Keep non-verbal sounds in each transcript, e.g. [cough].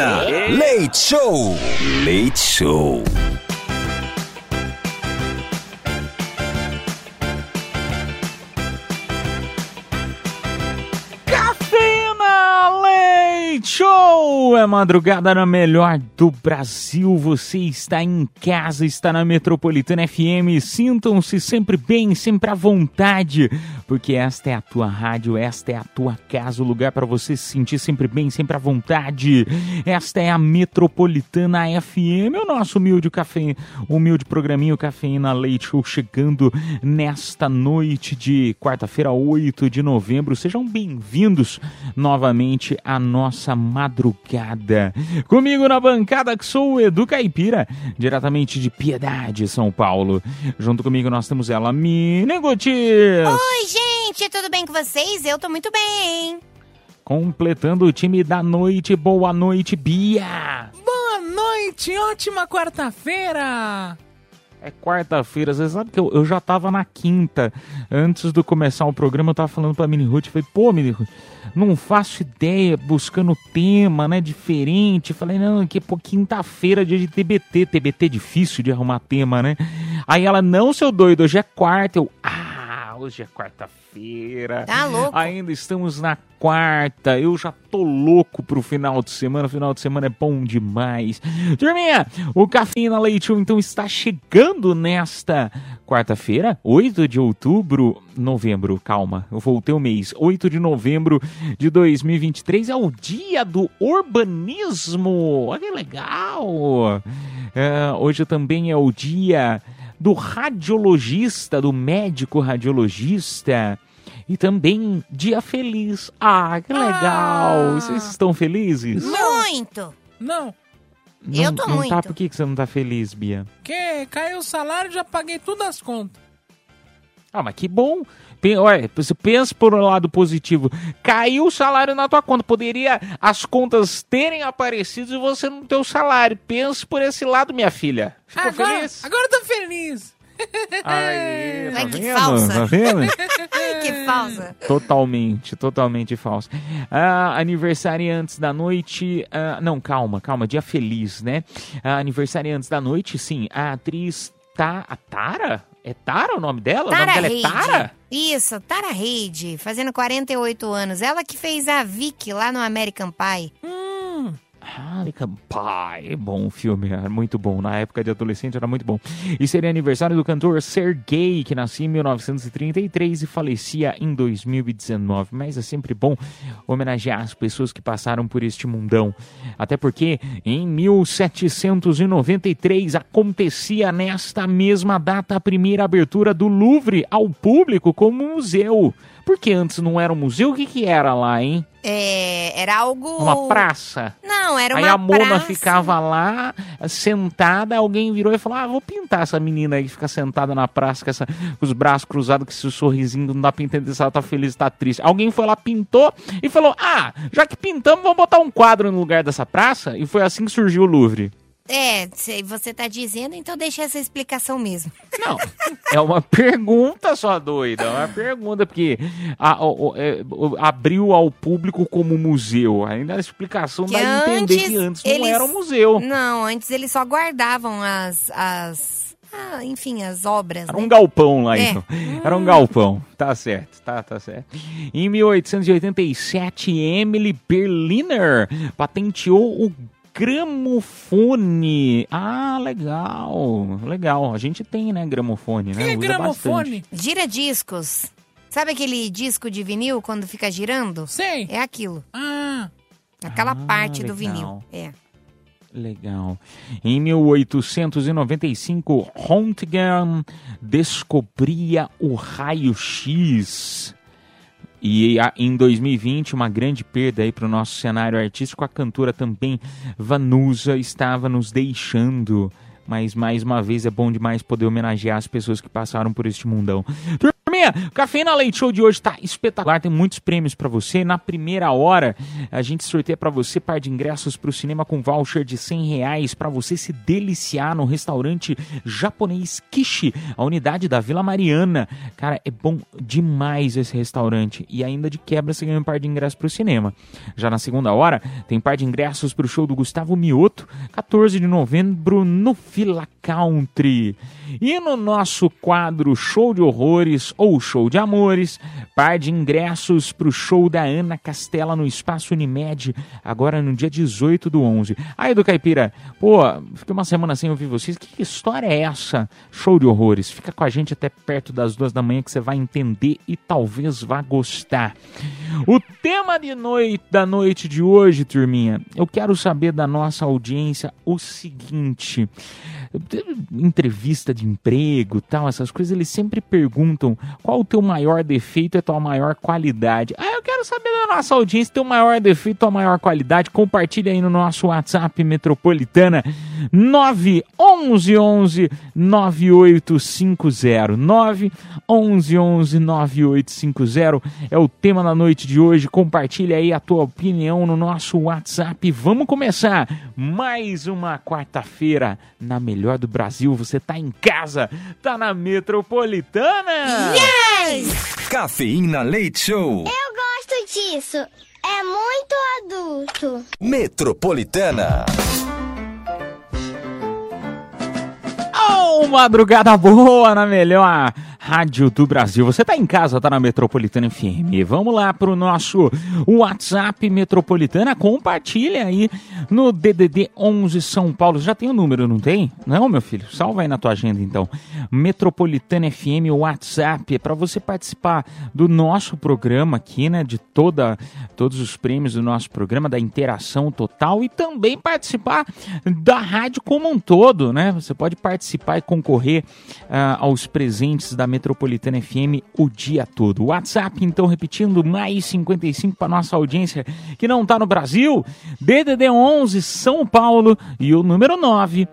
Cafeína. Leite Show. Leite Show. Show! É madrugada na melhor do Brasil. Você está em casa, está na Metropolitana FM. Sintam-se sempre bem, sempre à vontade, porque esta é a tua rádio, esta é a tua casa, o lugar para você se sentir sempre bem, sempre à vontade. Esta é a Metropolitana FM, o nosso humilde café, humilde programinho Cafeína Leite Show chegando nesta noite de quarta-feira, 8 de novembro. Sejam bem-vindos novamente à nossa madrugada. Comigo na bancada que sou o Edu Caipira, diretamente de Piedade, São Paulo. Junto comigo nós temos ela, Mine Gotis. Oi, gente, tudo bem com vocês? Eu tô muito bem. Completando o time da noite. Boa noite, Bia. Boa noite, ótima quarta-feira! É quarta-feira, você sabe que eu, eu já tava na quinta. Antes de começar o programa, eu tava falando pra Mini Ruth. Falei, pô, Mini Ruth, não faço ideia, buscando tema, né, diferente. Falei, não, que pô, quinta-feira, dia de TBT. TBT é difícil de arrumar tema, né? Aí ela, não, seu doido, hoje é quarta. Eu, ah, hoje é quarta-feira. Tá louco? Ainda estamos na quarta. Eu já tô louco pro final de semana. Final de semana é bom demais. Turminha, o Cafeína Leite então está chegando nesta quarta-feira, 8 de outubro, novembro, calma, eu voltei o mês. 8 de novembro de 2023 é o dia do urbanismo. Olha que legal. É, hoje também é o dia do radiologista, do médico radiologista. E também dia feliz. Ah, que legal! Ah. Vocês estão felizes? Muito. Não, Não, Eu tô não Tá, muito. por que que você não tá feliz, Bia? que caiu o salário já paguei todas as contas. Ah, mas que bom. Olha, você pensa por um lado positivo. Caiu o salário na tua conta. Poderia as contas terem aparecido e você não ter o salário. Pense por esse lado, minha filha. Ficou agora, feliz? agora eu tô feliz. Aí, tá Ai, que vendo? falsa. Tá vendo? Ai, [laughs] que falsa. Totalmente, totalmente falso. Ah, aniversariantes da noite. ah, não, calma, calma. Dia feliz, né? Ah, aniversariantes da noite, sim. A atriz tá, a Tara? É Tara o nome dela? o Tara nome dela é Reid. Tara? Isso, Tara Reid, fazendo 48 anos. Ela que fez a Vicky lá no American Pie. Hum, Pie, bom filme, era muito bom. Na época de adolescente era muito bom. E seria aniversário do cantor Sergei, que nascia em 1933 e falecia em 2019. Mas é sempre bom homenagear as pessoas que passaram por este mundão. Até porque em 1793 acontecia nesta mesma data a primeira abertura do Louvre ao público como museu. Porque antes não era um museu, o que, que era lá, hein? É, era algo... Uma praça. Não, era uma Aí a Mona praça. ficava lá, sentada, alguém virou e falou: Ah, vou pintar essa menina aí que fica sentada na praça com, essa- com os braços cruzados, com esse sorrisinho, não dá pra entender se ela tá feliz ou tá triste. Alguém foi lá, pintou e falou: Ah, já que pintamos, vamos botar um quadro no lugar dessa praça. E foi assim que surgiu o Louvre. É, se você tá dizendo, então deixa essa explicação mesmo. Não, é uma pergunta só doida, é uma pergunta, porque a- o- o- é, abriu ao público como museu. Ainda a explicação Que dá a entender que antes não eles- era um museu. Não, antes eles só guardavam as... as ah, enfim, as obras, Era né? um galpão lá, É. então. Era um galpão. Tá certo, tá, tá certo. Em 1887, Emily Berliner patenteou o gramofone. Ah, legal, legal. A gente tem, né, gramofone, né? que Usa gramofone? bastante. Gira discos. Sabe aquele disco de vinil quando fica girando? Sei. É aquilo. Ah, Aquela Ah, parte do legal. vinil. É. Legal. Em 1895, Röntgen descobria o raio-x. E em 2020, uma grande perda aí para o nosso cenário artístico, a cantora também Vanusa estava nos deixando. Mas mais uma vez é bom demais poder homenagear as pessoas que passaram por este mundão. Turminha, o Leite Show de hoje tá espetacular, tem muitos prêmios pra você. Na primeira hora, a gente sorteia pra você par de ingressos pro cinema com voucher de 100 reais pra você se deliciar no restaurante japonês Kishi, a unidade da Vila Mariana. Cara, é bom demais esse restaurante. E ainda de quebra você ganha um par de ingressos pro cinema. Já na segunda hora, tem par de ingressos pro show do Gustavo Mioto, 14 de novembro no Villa Country. E no nosso quadro Show de Horrores ou Show de Amores, par de ingressos pro show da Ana Castela no Espaço Unimed, agora no dia 18 do 11. Aí do Caipira, pô, fiquei uma semana sem ouvir vocês, que história é essa? Show de Horrores, fica com a gente até perto das duas da manhã que você vai entender e talvez vá gostar. O tema de noite, da noite de hoje, turminha, eu quero saber da nossa audiência o seguinte entrevista de emprego, tal, essas coisas, eles sempre perguntam qual o teu maior defeito e a tua maior qualidade. Ah, eu quero saber da nossa audiência, teu maior defeito, tua maior qualidade. Compartilha aí no nosso WhatsApp Metropolitana 911 9850 911 9850 é o tema da noite de hoje. Compartilha aí a tua opinião no nosso WhatsApp. Vamos começar mais uma quarta-feira na melhor do Brasil. Você tá em casa, tá na Metropolitana. Cafeína Leite Show. Eu gosto disso. É muito adulto. Metropolitana. Oh! Oh, madrugada boa na melhor rádio do Brasil. Você tá em casa, tá na Metropolitana FM. Vamos lá pro nosso WhatsApp Metropolitana. Compartilha aí no DDD 11 São Paulo. Já tem o número, não tem? Não, meu filho. Salva aí na tua agenda então. Metropolitana FM WhatsApp é para você participar do nosso programa aqui, né, de toda todos os prêmios do nosso programa, da interação total e também participar da rádio como um todo, né? Você pode participar e concorrer ah, aos presentes da Metropolitana FM o dia todo. WhatsApp, então, repetindo, mais 55 para nossa audiência que não tá no Brasil, DDD 11 São Paulo e o número 9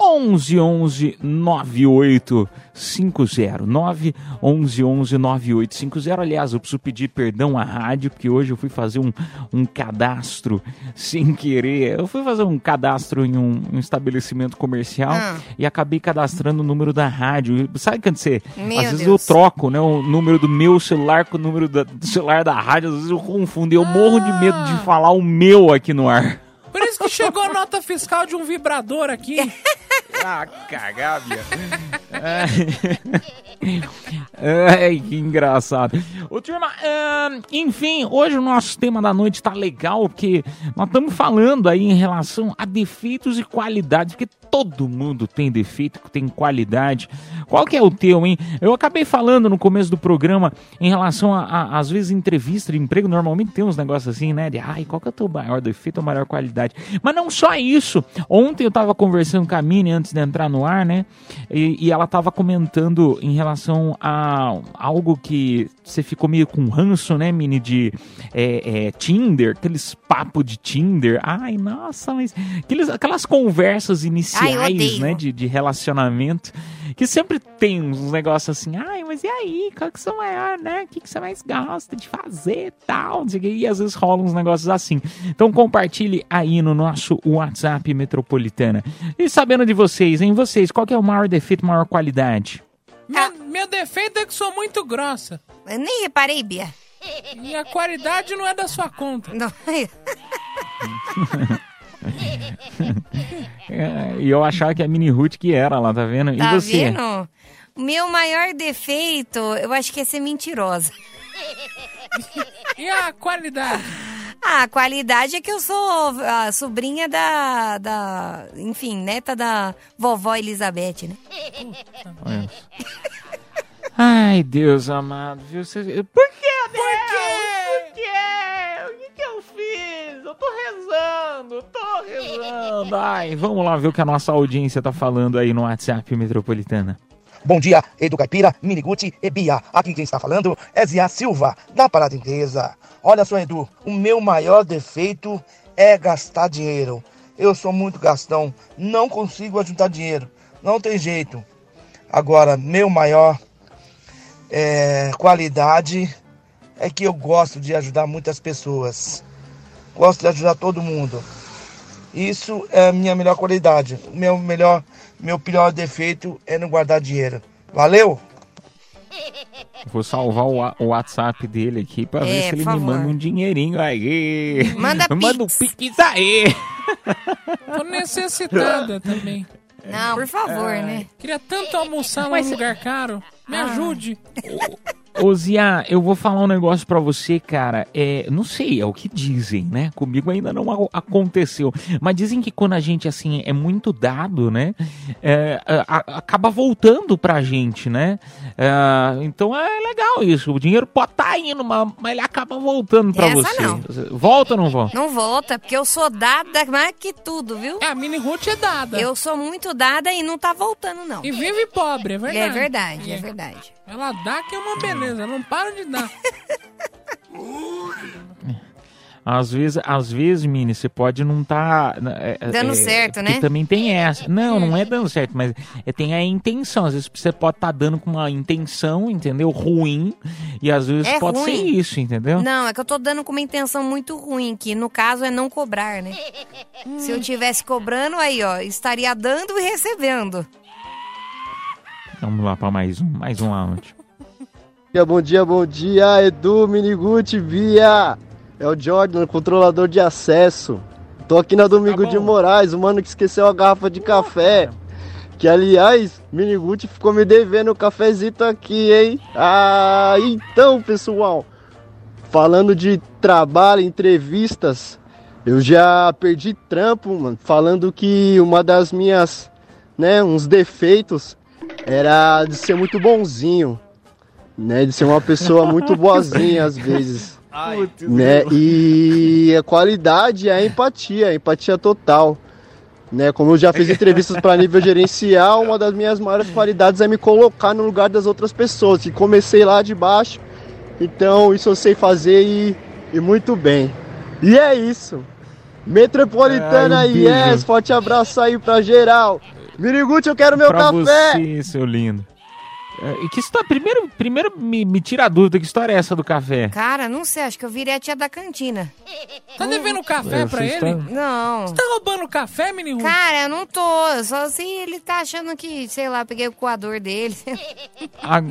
11 11 98 50 9 11 11 98 50 aliás eu preciso pedir perdão à rádio porque hoje eu fui fazer um, um cadastro sem querer eu fui fazer um cadastro em um, um estabelecimento comercial Ah. e acabei cadastrando o número da rádio sabe quando você Meu às vezes Deus. eu troco né, o número do meu celular com o número da- do celular da rádio às vezes eu confundo e eu morro de medo de falar o meu aqui no ar Por isso que chegou a nota fiscal de um vibrador aqui. [laughs] Ah, cagar, Bia. Ai, [laughs] Ai, que engraçado. Ô, turma, enfim, hoje o nosso tema da noite tá legal, porque nós estamos falando aí em relação a defeitos e qualidades, porque todo mundo tem defeito, tem qualidade. Qual que é o teu, hein? Eu acabei falando no começo do programa em relação a, a- às vezes, entrevista de emprego, normalmente tem uns negócios assim, né? De, ai, qual que é o teu maior defeito ou maior qualidade? Mas não só isso. Ontem eu tava conversando com a Mini antes de entrar no ar, né? E, e ela tava comentando em relação a algo que você ficou meio com ranço, né, Mini? De é, é, Tinder, aqueles papos de Tinder. Ai, nossa, mas aqueles, aquelas conversas iniciais, odeio. né? De, de relacionamento. Que sempre tem uns negócios assim, ai, mas e aí? Qual que é o seu maior, né? O que, que você mais gosta de fazer tal? E às vezes rolam uns negócios assim. Então compartilhe aí no nosso WhatsApp Metropolitana. E sabendo de vocês, hein? Vocês, qual que é o maior defeito, maior qualidade? Meu, meu defeito é que sou muito grossa. Eu nem reparei, Bia. E a qualidade não é da sua conta. Não. [laughs] É, E eu achava que a Mini Ruth que era lá, tá vendo? Tá e você? vendo? O meu maior defeito, eu acho que é ser mentirosa. E a qualidade? Ah, a qualidade é que eu sou a sobrinha da, da. Enfim, neta da vovó Elizabeth, né? Ai, Deus amado, viu? Você... Por que, Deus? Por quê? O que, que eu fiz? Eu tô rezando, tô rezando. [laughs] Ai, vamos lá ver o que a nossa audiência tá falando aí no WhatsApp Metropolitana. Bom dia, Edu Caipira, Miniguti e Bia. Aqui quem está falando é Zia Silva, da Parada Inglesa. Olha só, Edu, o meu maior defeito é gastar dinheiro. Eu sou muito gastão, não consigo ajuntar dinheiro, não tem jeito. Agora, meu maior é, qualidade é que eu gosto de ajudar muitas pessoas. Gosto de ajudar todo mundo. Isso é a minha melhor qualidade. Meu melhor, meu pior defeito é não guardar dinheiro. Valeu? Vou salvar o, o WhatsApp dele aqui pra ver É, se ele por me favor. manda um dinheirinho aí. Manda [laughs] Manda um pix. aí. Tô necessitada também. Não, por favor, né? Queria tanto almoçar num lugar caro. Me Ah. ajude. Ô Zia, eu vou falar um negócio pra você, cara. É, não sei, é o que dizem, né? Comigo ainda não aconteceu. Mas dizem que quando a gente, assim, é muito dado, né? é, a- a- acaba voltando pra gente, né? É, então é legal isso. O dinheiro pode estar indo, mas, mas ele acaba voltando pra Essa você. não. Volta ou não volta? Não volta, porque eu sou dada mais que tudo, viu? É, a mini Ruth é dada. Eu sou muito dada e não tá voltando, não. E vive pobre, é verdade. É verdade, é verdade. Ela dá que é uma beleza, não para de dar. [laughs] Às vezes, às vezes, Mini, você pode não tá é, Dando é, certo, né? também tem essa. Não, não é dando certo, mas é, tem a intenção. Às vezes você pode estar dando com uma intenção, entendeu? Ruim. E às vezes É pode ser ruim. isso, entendeu? Não, é que eu tô dando com uma intenção muito ruim, que no caso é não cobrar, né? Se eu tivesse cobrando, aí, ó, estaria dando e recebendo. Vamos lá para mais um, mais um round. Dia, bom dia, bom dia, Edu, Miniguti, Bia. É o Jordan, controlador de acesso. Tô aqui na Domingo de Moraes, o mano que esqueceu a garrafa de café. Que aliás, Miniguti ficou me devendo o cafezito aqui, hein? Ah, então, pessoal, falando de trabalho, entrevistas, eu já perdi trampo, mano, falando que uma das minhas, né, uns defeitos era de ser muito bonzinho né? De ser uma pessoa muito boazinha às vezes. né? E a qualidade é a empatia, a empatia total. Né? Como eu já fiz entrevistas para nível gerencial, uma das minhas maiores qualidades é me colocar no lugar das outras pessoas. E comecei lá de baixo, então isso eu sei fazer e, e muito bem. E é isso. Metropolitana Ai, um beijo. yes, forte abraço aí pra geral. Miriguti, eu quero meu pra café. você, seu lindo. É, E que história? Primeiro, primeiro me, me tira a dúvida, que história é essa do café? Cara, não sei, acho que eu virei a tia da cantina. Tá devendo café pra Vocês ele? estão- Não. Você tá roubando café, Ruth? Cara, eu não tô. Só se ele tá achando que, sei lá, peguei o coador dele. A-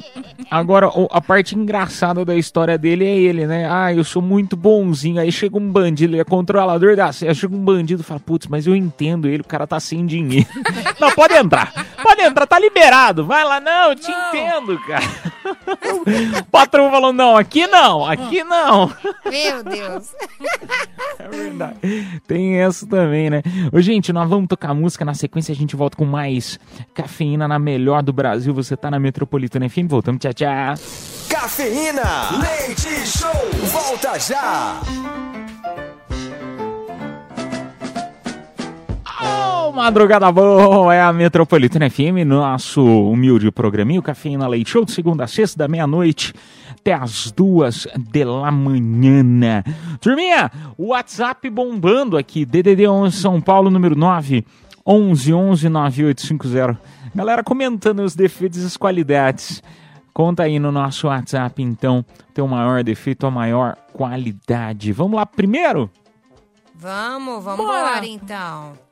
Agora, a parte engraçada da história dele é ele, né? Ah, eu sou muito bonzinho. Aí chega um bandido, ele é controlador da. Chega um bandido e fala: Putz, mas eu entendo ele, o cara tá sem dinheiro. [laughs] Não, pode entrar. Pode entrar, tá liberado. Vai lá, não, eu te entendo, cara. O patrão falou: Não, aqui não, aqui não. Meu Deus. É verdade. Tem essa também, né? Ô, gente, nós vamos tocar música. Na sequência, a gente volta com mais cafeína na melhor do Brasil. Você tá na Metropolitana FM. Voltamos, tchau, tchau. Cafeína, leite show, volta já. Madrugada boa, é a Metropolitana FM, nosso humilde programinho, Cafeína Leite Show, de segunda a sexta, da meia-noite até as duas da manhã. Turminha, o WhatsApp bombando aqui, DDD 11 São Paulo, número 9, 11 11 9850. Galera comentando os defeitos e as qualidades. Conta aí no nosso WhatsApp, então, teu maior defeito, a maior qualidade. Vamos lá primeiro? Vamos, vamos embora então.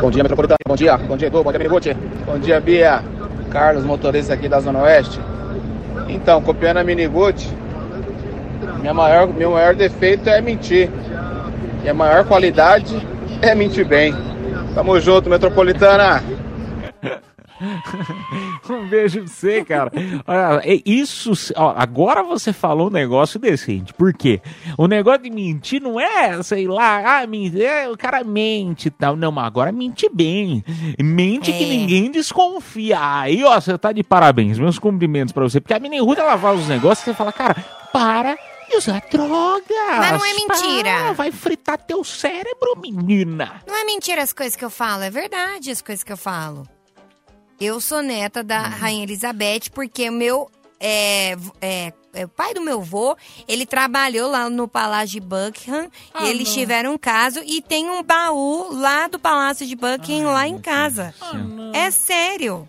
Bom dia, Metropolitano. Bom dia. Bom dia, Edu. Bom dia, Miniguti. Bom dia, Bia. Carlos, motorista aqui da Zona Oeste. Então, copiando a Miniguti, minha maior, meu maior defeito é mentir. E a maior qualidade é mentir bem. Tamo junto, Metropolitana. [laughs] [laughs] Um beijo pra você, cara. Olha, é isso. ó, agora você falou um negócio decente. Por quê? O negócio de mentir não é, sei lá, ah, men- é, o cara mente e tal. Não, mas agora mente bem. Mente que É. ninguém desconfia. Aí, ó, você tá de parabéns. Meus cumprimentos pra você. Porque a menina Ruth, ela faz os negócios e você fala, cara, para de usar drogas. Mas não é mentira. Vai fritar teu cérebro, menina. Não é mentira as coisas que eu falo, é verdade as coisas que eu falo. Eu sou neta da Rainha Elizabeth porque o meu é, é, é, o pai do meu avô, ele trabalhou lá no Palácio de Buckingham Ah, e eles não. tiveram um caso e tem um baú lá do Palácio de Buckingham lá em casa. É sério.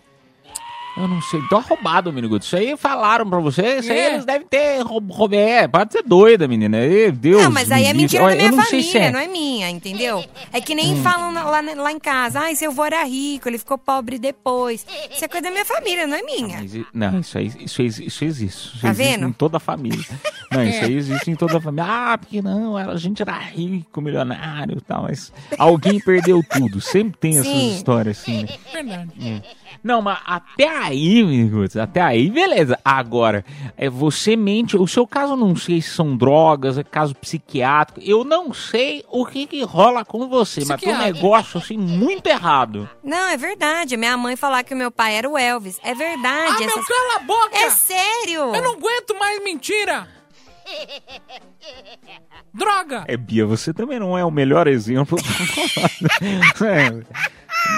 Eu não sei, tô roubado, Miniguto. Isso aí falaram pra você, isso aí É. eles devem ter roubado. É, pode ser doida, menina. Deus. Não, mas aí é mentira Olha, da minha eu não sei família, se é. não é minha, entendeu? É que nem Hum. falam lá, lá em casa, ai, seu avô era rico, ele ficou pobre depois. Isso é coisa da minha família, não é minha. Mas i- Não, isso aí isso, exi- isso existe. Isso Tá existe vendo? em toda a família. Não, [laughs] isso É. aí existe em toda a família. Ah, porque não, a gente era rico, milionário e tal, mas [laughs] alguém perdeu tudo. Sempre tem essas Sim. histórias assim, né? Verdade. Não, mas até aí, Miniguts, até aí, beleza. Agora, é, você mente. O seu caso, eu não sei se são drogas, é caso psiquiátrico. Eu não sei o que, que rola com você, mas tem um negócio assim muito errado. Não, é verdade. Minha mãe falar que o meu pai era o Elvis. É Ah, verdade. meu, essas- cala a boca! É sério. Eu não aguento mais mentira! Droga! É, Bia, você também não é o melhor exemplo. [laughs] É,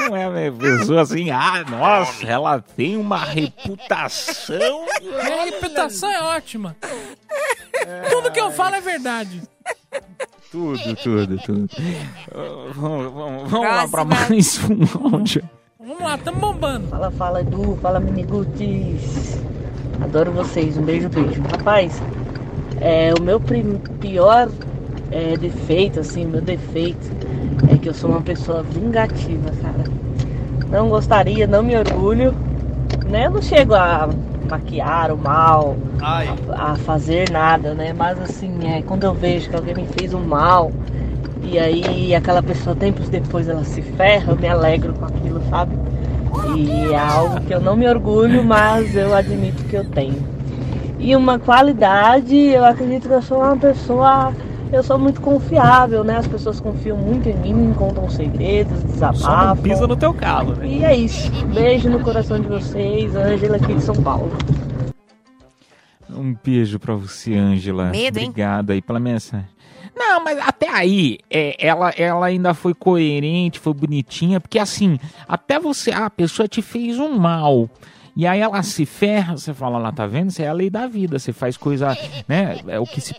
não é a pessoa assim, ah, nossa, ela tem uma reputação. [laughs] Minha reputação é ótima. Tudo que eu falo é verdade. Tudo, tudo, tudo. Uh, Vamos, vamos- vamos lá pra mais um áudio. Vamos lá, tamo bombando. Fala, fala Edu, fala Miniguts. Adoro vocês, um beijo, beijo. Rapaz, é, o meu prim- pior é, defeito, assim, meu defeito é que eu sou uma pessoa vingativa, cara. Não gostaria, não me orgulho, né? Eu não chego a maquiar o mal, a, a fazer nada, né? Mas assim, é, quando eu vejo que alguém me fez um mal e aí aquela pessoa tempos depois ela se ferra, eu me alegro com aquilo, sabe? E é algo que eu não me orgulho, mas eu admito que eu tenho. E uma qualidade, eu acredito que eu sou uma pessoa. Eu sou muito confiável, né? As pessoas confiam muito em mim, contam segredos, Só não desabafam. pisa no teu calo, né? E é isso. Beijo no coração de vocês, Ângela aqui de São Paulo. Um beijo pra você, Ângela. Medo, hein? Obrigado aí pela mensagem. Não, mas até aí, é, ela, ela ainda foi coerente, foi bonitinha, porque assim, até você, ah, a pessoa te fez um mal. E aí ela se ferra, você fala lá, tá vendo? Isso é a lei da vida, você faz coisa, né? É o que se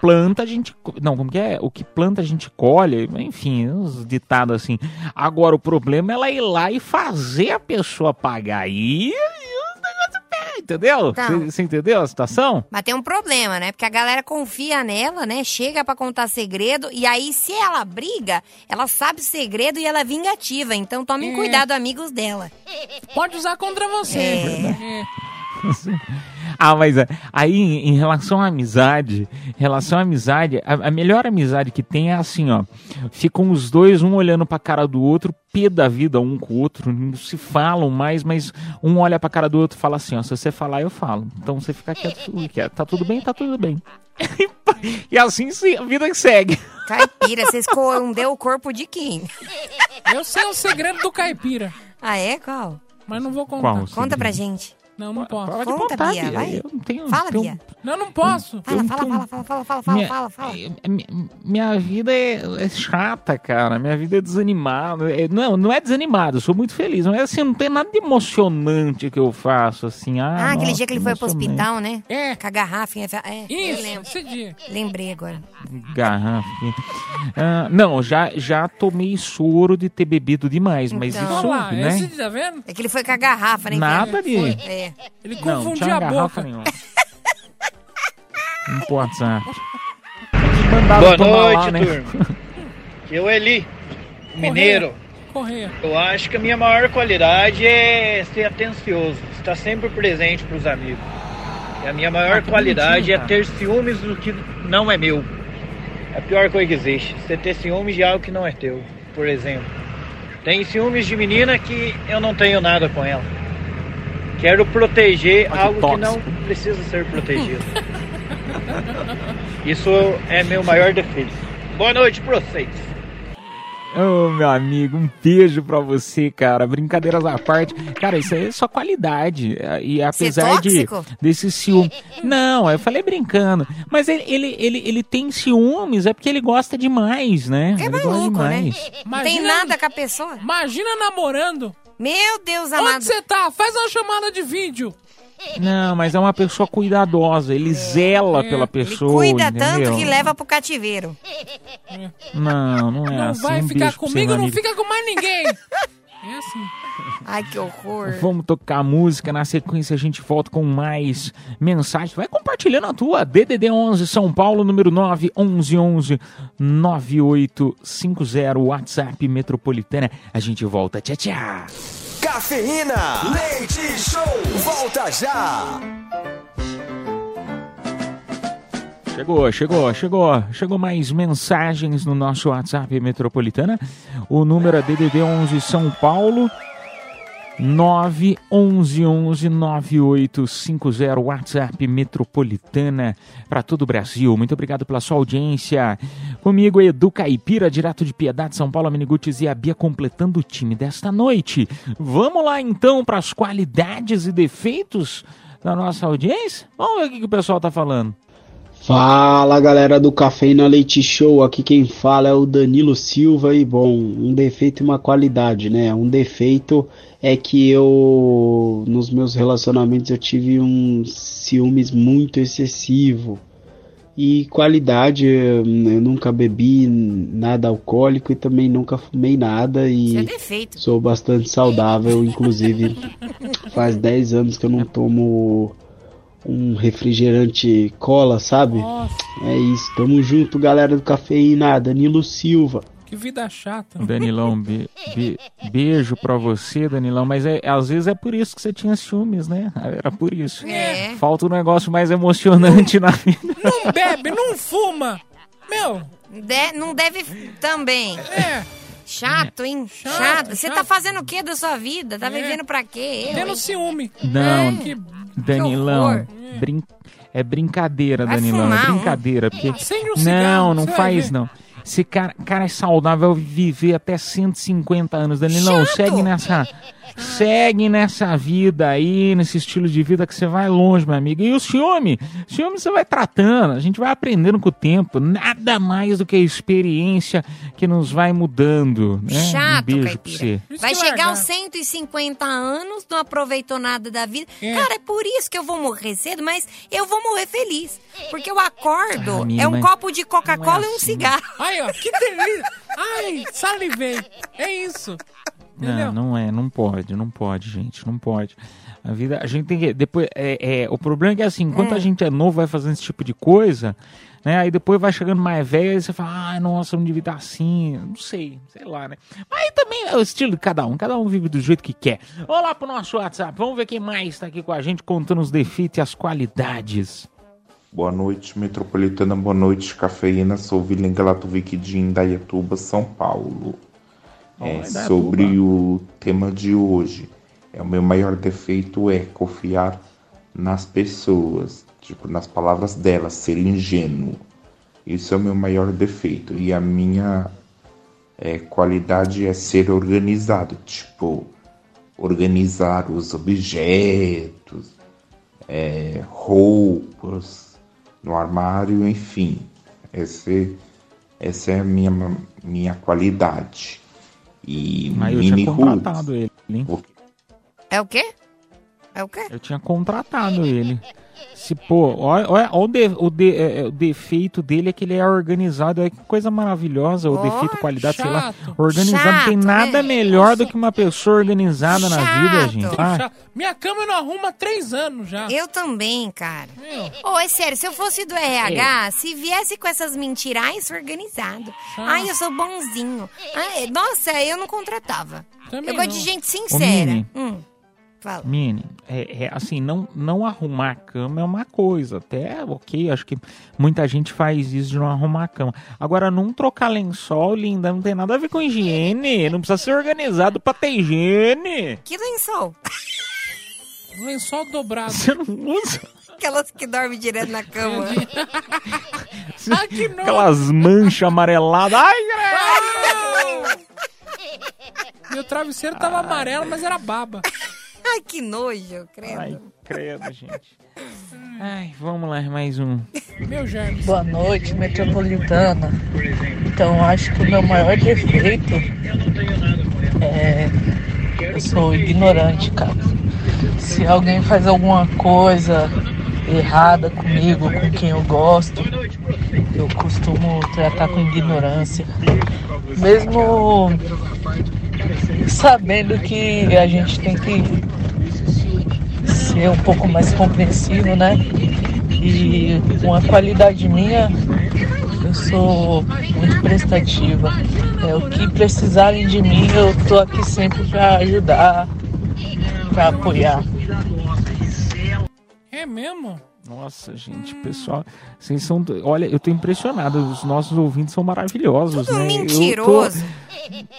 planta a gente. Não, como que é? O que planta a gente colhe, enfim, uns ditados assim. Agora o problema é ela ir lá e fazer a pessoa pagar. Aí os negócios pegam, entendeu? Então. Você você entendeu a situação? Mas tem um problema, né? Porque a galera confia nela, né? Chega pra contar segredo e aí se ela briga, ela sabe o segredo e ela é vingativa. Então tomem É. cuidado, amigos dela. Pode usar contra você. É. É. [laughs] Ah, mas é, aí em, relação à amizade, em relação à amizade, a, a melhor amizade que tem é assim, ó. Ficam os dois, um olhando pra cara do outro, pé da vida um com o outro, não se falam mais, mas um olha pra cara do outro e fala assim, ó, se você falar, eu falo. Então você fica quieto, fica quieto. tá tudo bem, tá tudo bem. [laughs] e assim sim, a vida que segue. Caipira, você escondeu o corpo de quem? Eu sei o segredo do caipira, Ah, é? Qual? mas não vou contar. Qual? Conta pra gente. Não, não posso. Pode Conta, contar, Bia, vai. Eu não tenho, Fala, tenho- Bia. Não, não posso. Fala, Eu fala, tenho- fala, fala, fala, fala, fala, minha, fala, fala. é, mi- minha vida é, é chata, cara. Minha vida é desanimada. É, não, não é desanimado, eu sou muito feliz. Mas assim, não tem nada de emocionante que eu faço, assim. Ah, Ah, aquele nossa, dia que ele foi pro hospital, né? É. Com a garrafa. É, eu Isso, lembro. esse dia. Lembrei agora. Garrafa. Ah, não, já, já tomei soro de ter bebido demais, mas Então. isso, lá, né? esse tá vendo? É que ele foi com a garrafa, né? Nada de. É. Ele Não, confundiu a garrafa boca. nenhuma. No WhatsApp. Mandaram Boa tomar lá, noite, né? turma. Eu, Eli, mineiro. Correia. Eu acho que a minha maior qualidade é ser atencioso, estar sempre presente para os amigos. E a minha maior Ah, qualidade é ter ciúmes do que não é meu. É a pior coisa que existe. Você ter ciúmes de algo que não é teu. Por exemplo, tem ciúmes de menina que eu não tenho nada com ela. Quero proteger que algo que não tóxico. precisa ser protegido. Isso é meu maior defeito. Boa noite pra vocês. Ô, meu amigo, um beijo pra você, cara. Brincadeiras à parte. Cara, isso aí é só qualidade. E apesar de desse ciúme. Não, eu falei brincando. Mas ele, ele, ele, ele tem ciúmes, é porque ele gosta demais, né? É ele gosta maluco, né? demais. Não tem nada com a pessoa. Imagina namorando. Meu Deus amado. Onde você tá? Faz uma chamada de vídeo. Não, mas é uma pessoa cuidadosa. Ele zela pela pessoa. Cuida entendeu? tanto que leva pro cativeiro. Não, não é Não assim. vai Um ficar comigo, não fica com mais ninguém. É assim. Ai, que horror. Vamos tocar música, na sequência a gente volta com mais mensagens. Vai compartilhando a tua. DDD 11 São Paulo, número 9 11 11 9850 WhatsApp Metropolitana. A gente volta. Tchau, tchau. Cafeína, leite show, volta já. Chegou, chegou, chegou. Chegou mais mensagens no nosso WhatsApp Metropolitana. O número é DDD 11 São Paulo. 911-9850 WhatsApp Metropolitana para todo o Brasil. Muito obrigado pela sua audiência. Comigo, Edu Caipira, direto de Piedade, São Paulo, Miniguts e a Bia completando o time desta noite. Vamos lá então para as qualidades e defeitos da nossa audiência? Vamos ver o que, que o pessoal tá falando. Fala galera do Cafeína Leite Show, aqui quem fala é o Danilo Silva e bom, um defeito e uma qualidade, né? Um defeito é que eu nos meus relacionamentos eu tive um ciúmes muito excessivo. E qualidade, eu eu nunca bebi nada alcoólico e também nunca fumei nada e é sou bastante saudável, inclusive [laughs] faz 10 anos que eu não tomo um refrigerante cola, sabe? É isso, tamo junto, galera do Cafeína, Danilo Silva. Que vida chata. Danilão, be- be- beijo pra você, Danilão. Mas é, às vezes é por isso que você tinha ciúmes, né? Era por isso. É. Falta um negócio mais emocionante na vida. Não bebe, não fuma. Meu, De- não deve também. É. Chato, hein? Chato. Você tá fazendo o que da sua vida? Tá vivendo pra quê? Tendo ciúme. Não, Que Danilão. brin- é brincadeira, Vai Danilão. fumar é brincadeira. Porque... Um não, cigarro, não vai faz ver. não. Esse cara, cara é saudável viver até 150 anos. Danilão, Chato. segue nessa. Segue nessa vida aí, nesse estilo de vida que você vai longe, meu amigo. E o ciúme? Ciúme você vai tratando, a gente vai aprendendo com o tempo. Nada mais do que a experiência que nos vai mudando. Né? um Chato, beijo pra você. Vai chegar aos 150 anos, não aproveitou nada da vida. Cara, é por isso que eu vou morrer cedo, mas eu vou morrer feliz. Porque eu acordo, Ah, menina, é um mas copo de Coca-Cola não é e um assim. cigarro. Ai, ó, que delícia. Ai, salivei. É isso. Não, não é, não pode, não pode, gente, não pode. A vida, a gente tem que. Depois, é, é, o problema é que assim, enquanto a gente é novo, vai fazendo esse tipo de coisa, né? Aí depois vai chegando mais velho, aí você fala, ai, nossa, eu não devia estar assim, não sei, sei lá, né? Mas aí também é o estilo de cada um, cada um vive do jeito que quer. Vamos lá pro nosso WhatsApp, vamos ver quem mais tá aqui com a gente contando os defeitos e as qualidades. Boa noite, Metropolitana. Boa noite, Cafeína. Sou William Galatovic de Indaiatuba, São Paulo. É, Indaiatuba. sobre o tema de hoje. É, o meu maior defeito é confiar nas pessoas, tipo, nas palavras delas, ser ingênuo. Isso é o meu maior defeito. E a minha é, qualidade é ser organizado, tipo, organizar os objetos, é, roupas no armário, enfim. Esse, essa é a minha, minha qualidade. E Aí eu tinha contratado ele, hein? É o quê? É o quê? Eu tinha contratado ele. Se, pô, olha, olha, olha o, de- o de- é, é, o defeito dele é que ele é organizado. Olha que coisa maravilhosa. O Ó, defeito, qualidade, sei lá. chato. Organizado. não tem Chato, nada né? melhor do que uma pessoa organizada na vida, Chato. gente. Ah, minha cama não arruma há três anos já. Eu também, cara. Ô, é sério, se eu fosse do RH, se viesse com essas mentiras, ai, sou organizado. Ai, eu sou bonzinho. Ai, nossa, eu não contratava. Também eu gosto de gente sincera. Mini. Hum, fala. Mini, é, é, assim, não, não arrumar a cama é uma coisa. Até, ok, acho que muita gente faz isso de não arrumar a cama. Agora, não trocar lençol, linda, não tem nada a ver com higiene. Não precisa ser organizado pra ter higiene. Que lençol? [laughs] Lençol dobrado. Você não usa Aquelas que dormem direto na cama. Ai, [laughs] que aquelas manchas amareladas. Ai, credo! travesseiro tava amarelo, mas era baba. Ai, que nojo, credo. Ai, credo, gente. Ai, vamos lá, mais um. Meu Germes. Boa noite, metropolitana. Então, acho que o meu maior defeito é. Eu sou ignorante, cara. Se alguém faz alguma coisa errada comigo, com quem eu gosto, eu costumo tratar com ignorância. Mesmo sabendo que a gente tem que ser um pouco mais compreensivo, né? E uma qualidade minha, eu sou muito prestativa. É, o que precisarem de mim, eu tô aqui sempre para ajudar, para apoiar. É mesmo? Nossa, gente, pessoal, vocês são. Olha, eu tô impressionado. Os nossos ouvintes são maravilhosos, Tudo né? mentiroso. Eu tô,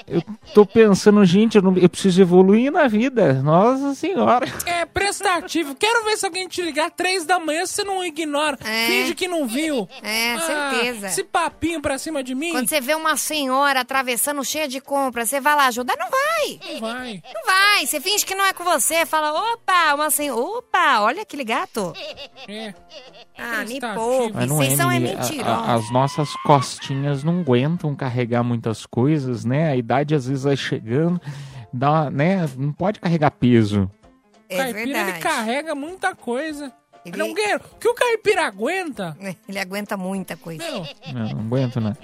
eu tô pensando, gente, eu, não- eu preciso evoluir na vida. Nossa senhora. É prestativo. Quero ver se alguém te ligar três da manhã, você não ignora. Finge que não viu. É, Ah, certeza. Esse papinho pra cima de mim. Quando você vê uma senhora atravessando cheia de compras, você vai lá ajudar? Não vai. Não vai. Não vai. Você finge que não é com você. Fala, opa, uma senhora. Opa, olha aquele gato. É. Ah, me poupe. Não Vocês são é Emily, a- mentirosos. a- as nossas costinhas não aguentam carregar muitas coisas, né? A idade às vezes vai chegando, dá, né? Não pode carregar peso. É caipira, ele verdade. carrega muita coisa. Ele- Não, Guerreiro, o que o caipira aguenta? [laughs] Ele aguenta muita coisa. Meu, Não, não aguento, né?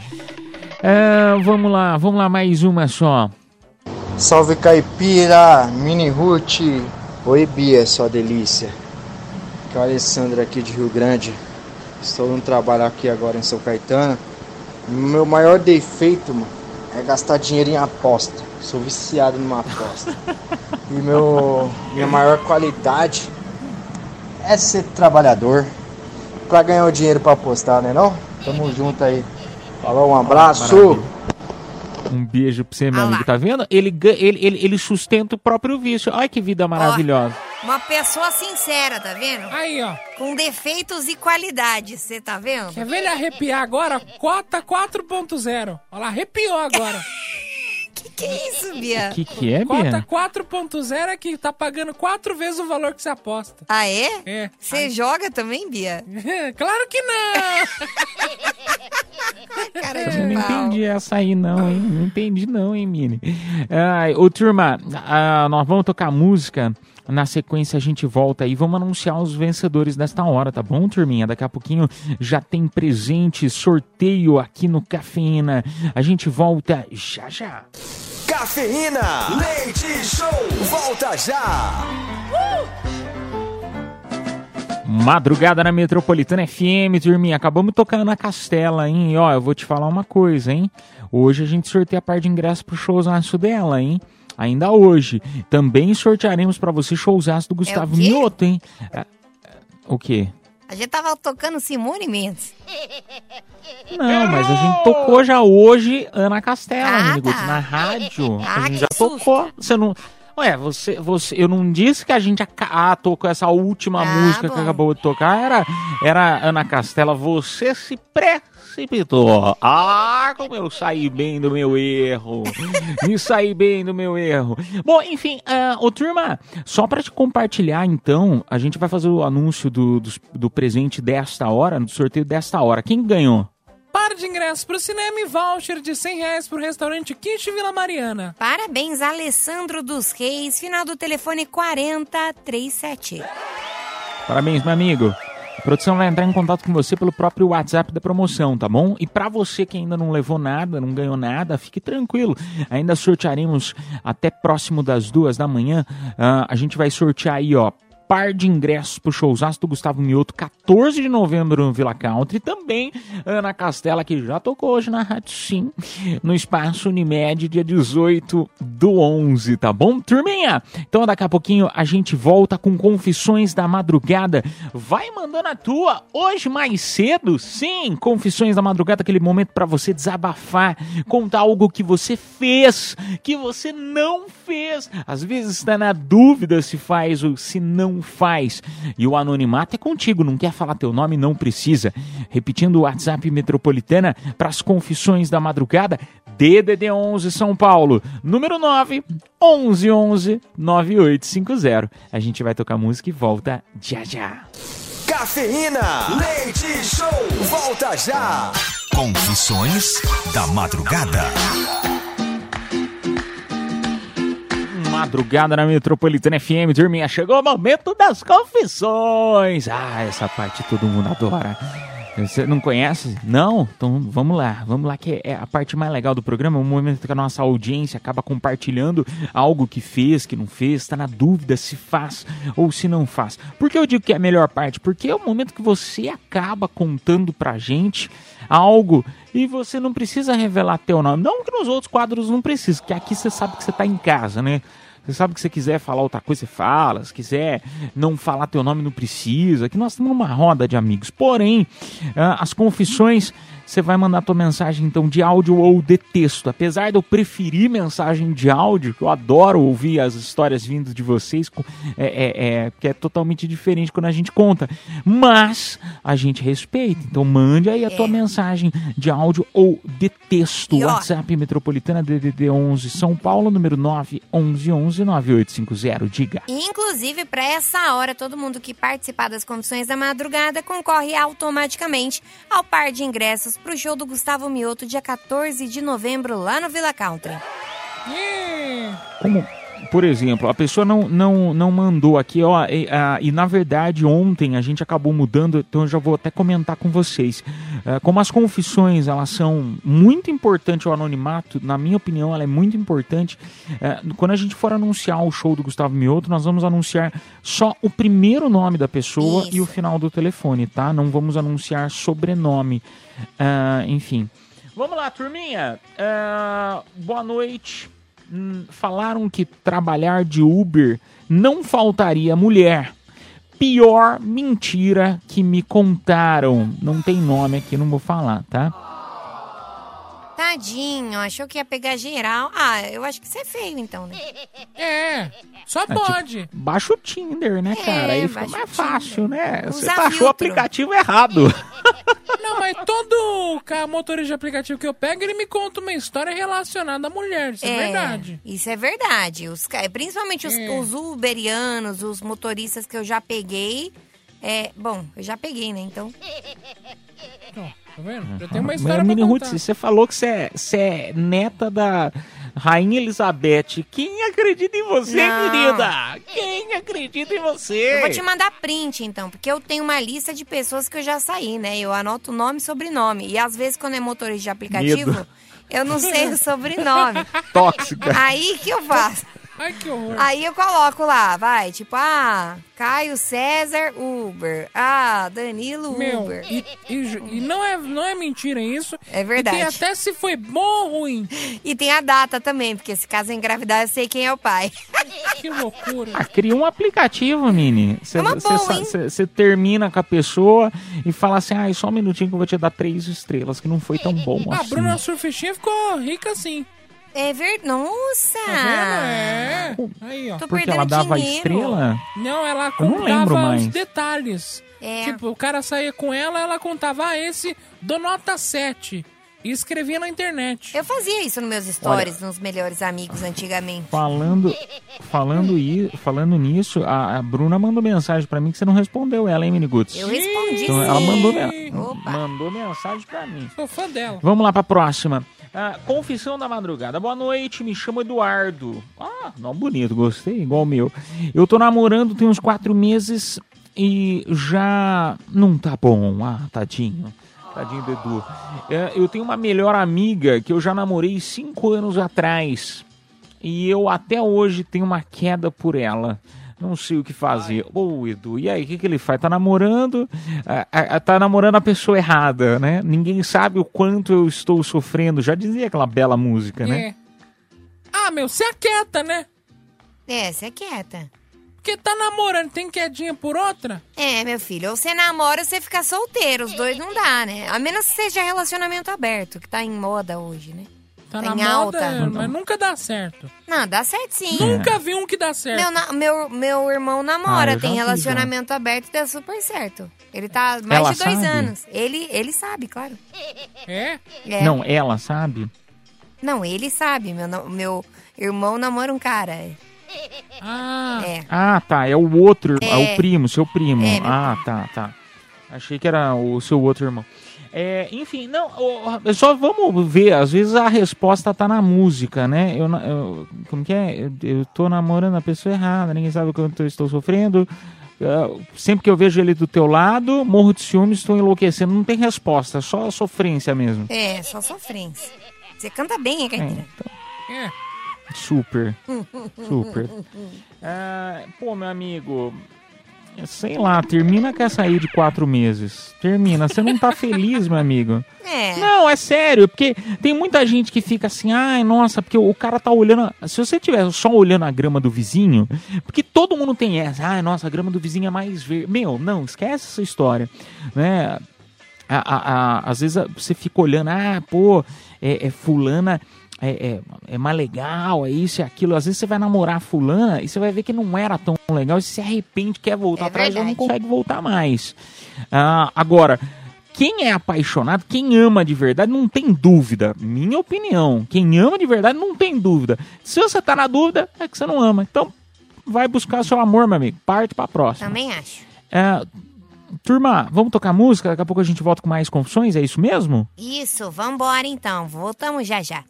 É, vamos lá, vamos lá, mais uma só. Salve caipira, mini Ruth. Oi Bia, sua delícia. Que é o Alessandro aqui de Rio Grande. Estou no trabalho aqui agora em São Caetano. Meu maior defeito, mano, é gastar dinheiro em aposta. Sou viciado numa aposta. [laughs] e meu minha maior qualidade é ser trabalhador. Pra ganhar o dinheiro pra apostar, né não? Tamo junto aí. Falou, um abraço. Maravilha. Um beijo pra você, meu Ah amigo. Tá vendo? Ele, ele, ele, ele sustenta o próprio vício. Olha que vida maravilhosa. Uma pessoa sincera, tá vendo? Aí, ó. Com defeitos e qualidades, você tá vendo? Quer ver ele arrepiar agora? Cota 4.0. Olha lá, arrepiou agora. [laughs] Que que é isso, Bia? O que, que é, Cota Bia? 4.0 é que tá pagando quatro vezes o valor que você aposta. Ah, é? É. Você joga também, Bia? [laughs] claro que não! [laughs] Cara Eu de não pau. entendi essa aí, não, hein? Não entendi, não, hein, Mini? Ai, ô, turma, ah, nós vamos tocar música. Na sequência, a gente volta aí. Vamos anunciar os vencedores desta hora, tá bom, turminha? Daqui a pouquinho já tem presente, sorteio aqui no Cafeína. A gente volta já já. Cafeína, leite show, volta já. Madrugada na Metropolitana FM, turminha. Acabamos tocando na Castela, hein? E, ó, eu vou te falar uma coisa, hein? Hoje a gente sorteia a parte de ingresso pro showzaço dela, hein? Ainda hoje. Também sortearemos pra você showzaço do Gustavo quê? Mioto, hein? Ah, O quê? A gente tava tocando Simone Mendes. Não, mas a gente tocou já hoje Ana Castela, Ah, Guti, tá. na rádio. Ah, a gente que já susto. tocou. Você não. Ué, você, você, eu não disse que a gente aca- ah, tocou essa última Ah, música que bom. acabou de tocar. Era, era Ana Castela, você se precipitou. Ah, como eu saí bem do meu erro. Me saí bem do meu erro. Bom, enfim, ah, ô turma, só pra te compartilhar então, a gente vai fazer o anúncio do, do, do presente desta hora, do sorteio desta hora. Quem ganhou? Par de ingressos pro cinema e voucher de 100 reais pro restaurante Kit Vila Mariana. Parabéns, Alessandro dos Reis, final do telefone 4037. Parabéns, meu amigo. Produção vai entrar em contato com você pelo próprio WhatsApp da promoção, tá bom? E pra você que ainda não levou nada, não ganhou nada, fique tranquilo. Ainda sortearemos até próximo das duas da manhã. Ah, a gente vai sortear aí, ó. Par de ingressos pro showzaço do Gustavo Mioto, 14 de novembro no Villa Country. Também Ana Castela, que já tocou hoje na Rádio Sim, no Espaço Unimed, dia 18 do 11, tá bom, turminha? Então daqui a pouquinho a gente volta com Confissões da Madrugada. Vai mandando a tua hoje mais cedo, sim, Confissões da Madrugada, aquele momento pra você desabafar, contar algo que você fez, que você não fez. Às vezes está na dúvida se faz ou se não faz. E o anonimato é contigo, não quer falar teu nome, não precisa. Repetindo o WhatsApp Metropolitana para as confissões da madrugada, DDD 11 São Paulo, número 9 11 11 9850. A gente vai tocar música e volta já já. Cafeína, leite show, volta já. Confissões da madrugada. Madrugada na Metropolitana FM, turminha, chegou o momento das confissões. Ah, essa parte todo mundo adora. Você não conhece? Não? Então vamos lá, vamos lá, que é a parte mais legal do programa, é o momento que a nossa audiência acaba compartilhando algo que fez, que não fez, está na dúvida se faz ou se não faz. Por que eu digo que é a melhor parte? Porque é o momento que você acaba contando pra gente algo e você não precisa revelar teu nome. Não que nos outros quadros não precisa, que aqui você sabe que você tá em casa, né? Você sabe que se quiser falar outra coisa, você fala. Se quiser não falar teu nome, não precisa. Que nós temos uma roda de amigos. Porém, ah, as confissões, você vai mandar tua mensagem então de áudio ou de texto. Apesar de eu preferir mensagem de áudio, que eu adoro ouvir as histórias vindo de vocês, é, é, é, que é totalmente diferente quando a gente conta. Mas a gente respeita. Então mande aí a tua mensagem de áudio ou de texto. E, WhatsApp Metropolitana DDD 11 São Paulo, número 9 11 11 9850. Diga. Inclusive, para essa hora, todo mundo que participar das confissões da madrugada concorre automaticamente ao par de ingressos pro show do Gustavo Mioto, dia 14 de novembro, lá no Villa Country. Como, por exemplo, a pessoa não, não, não mandou aqui, ó, e, ah, e na verdade ontem a gente acabou mudando, então eu já vou até comentar com vocês. Ah, como as confissões, elas são muito importantes, o anonimato, na minha opinião, ela é muito importante. Ah, quando a gente for anunciar o show do Gustavo Mioto, nós vamos anunciar só o primeiro nome da pessoa e o final do telefone, tá? Não vamos anunciar sobrenome. Ah, enfim. Vamos lá, turminha. Ah, boa noite. Hum, falaram que trabalhar de Uber não faltaria mulher. Pior mentira que me contaram. Não tem nome aqui, não vou falar, tá? Tadinho, achou que ia pegar geral. Ah, eu acho que você é feio, então, né? [laughs] É, só É, pode. tipo, baixa o Tinder, né, cara? Aí fica baixa mais o fácil, né? Você Usa baixou o filtro. aplicativo errado. [laughs] Não, mas todo motorista de aplicativo que eu pego, ele me conta uma história relacionada à mulher. Isso é, verdade. Isso é verdade. Os, principalmente os, É. os uberianos, os motoristas que eu já peguei. É, bom, eu já peguei, né? Então. Tá vendo? Já tem uma Mas, história pra Mini contar. Roots, você falou que você é, você é neta da Rainha Elizabeth. Quem acredita em você, Não. querida? Quem acredita em você? Eu vou te mandar print, então, porque eu tenho uma lista de pessoas que eu já saí, né? Eu anoto nome e sobrenome. E às vezes, quando é motorista de aplicativo, Medo. eu não sei o sobrenome. [laughs] Tóxica. Aí que eu faço? Ai, que horror. Aí eu coloco lá, vai, tipo, ah, Caio César Uber. Ah, Danilo Meu, Uber. e, e e não, é, não é mentira isso. É verdade. E tem até se foi bom ou ruim. E tem a data também, porque se caso engravidar, eu sei quem é o pai. Que loucura. Ah, cria um aplicativo, Mini. Você É termina com a pessoa e fala assim: ah, só um minutinho que eu vou te dar três estrelas, que não foi tão bom A assim. Bruna Surfistinha ficou rica assim. É verdade. Nossa! Tá vendo? É. Aí, ó. Tô Porque perdendo ela dava dinheiro. estrela? Não, ela contava mais. os detalhes. É. Tipo, o cara saía com ela, ela contava, ah, esse do nota 7. E escrevia na internet. Eu fazia isso nos meus stories, nos melhores amigos antigamente. Falando, falando, i, falando nisso, a, a Bruna mandou mensagem pra mim que você não respondeu ela, hein, Miniguts? Eu respondi Então, sim. ela mandou, mandou mensagem pra mim. Sou fã dela. Vamos lá pra próxima. Ah, confissão da madrugada. Boa noite, me chamo Eduardo. Ah, nome bonito, gostei, igual o meu. Eu tô namorando tem uns quatro meses e já não tá bom. Ah, tadinho. Tadinho do Edu. É, eu tenho uma melhor amiga que eu já namorei cinco anos atrás. E eu até hoje tenho uma queda por ela. Não sei o que fazer. Ô, Edu, e aí, o que, que ele faz? Tá namorando, ah, ah, tá namorando a pessoa errada, né? Ninguém sabe o quanto eu estou sofrendo. Já dizia aquela bela música, né? É. Ah, meu, você é quieta, né? É, você é quieta. Porque tá namorando, tem quedinha por outra? É, meu filho, ou você namora ou você fica solteiro. Os dois não dá, né? A menos que seja relacionamento aberto, que tá em moda hoje, né? Tá, Tá na em moda, alta. mas nunca dá certo. Não, dá certo sim. Nunca vi um que dá certo. Meu, na- meu, meu irmão Ah, namora, eu já tem vi, relacionamento aberto e dá super certo. Ele tá há mais Ela de dois sabe? anos. Ele, ele sabe, claro. É? É. Não, ela sabe? Não, ele sabe. Meu, na- meu irmão namora um cara. Ah. É. Ah, tá. É o outro, é, É. o primo, seu primo. É, meu ah, tá, tá. Achei que era o seu outro irmão. É, enfim, não, só vamos ver, às vezes a resposta tá na música, né? Eu, eu- como que é? Eu, eu tô namorando a pessoa errada, ninguém sabe o quanto eu estou sofrendo. Ah, sempre que eu vejo ele do teu lado, morro de ciúmes, estou enlouquecendo. Não tem resposta, só sofrência mesmo. É, só sofrência. Você canta bem, hein, Caipira? É. Super. [laughs] Super. Ah, pô, meu amigo, sei lá, termina com essa aí de quatro meses. Termina. Você não tá feliz, meu amigo. É. Não, é sério, porque tem muita gente que fica assim, ai, nossa, porque o cara tá olhando. Se você tiver só olhando a grama do vizinho, porque todo mundo tem essa, ai, nossa, a grama do vizinho é mais verde. Meu, não, esquece essa história, né? A- a- a- às vezes você fica olhando, ah, pô, é, é fulana. É, é, é mais legal, é isso e aquilo. Às vezes você vai namorar fulana e você vai ver que não era tão legal e você se arrepende, quer voltar É atrás e não consegue voltar mais. Ah, agora, quem é apaixonado, quem ama de verdade, não tem dúvida. Minha opinião. Quem ama de verdade não tem dúvida. Se você tá na dúvida, é que você não ama. Então, vai buscar seu amor, meu amigo. Parte pra próxima. Também acho. É, turma, vamos tocar música? Daqui a pouco a gente volta com mais confissões, é isso mesmo? Isso, vambora então. Voltamos já já.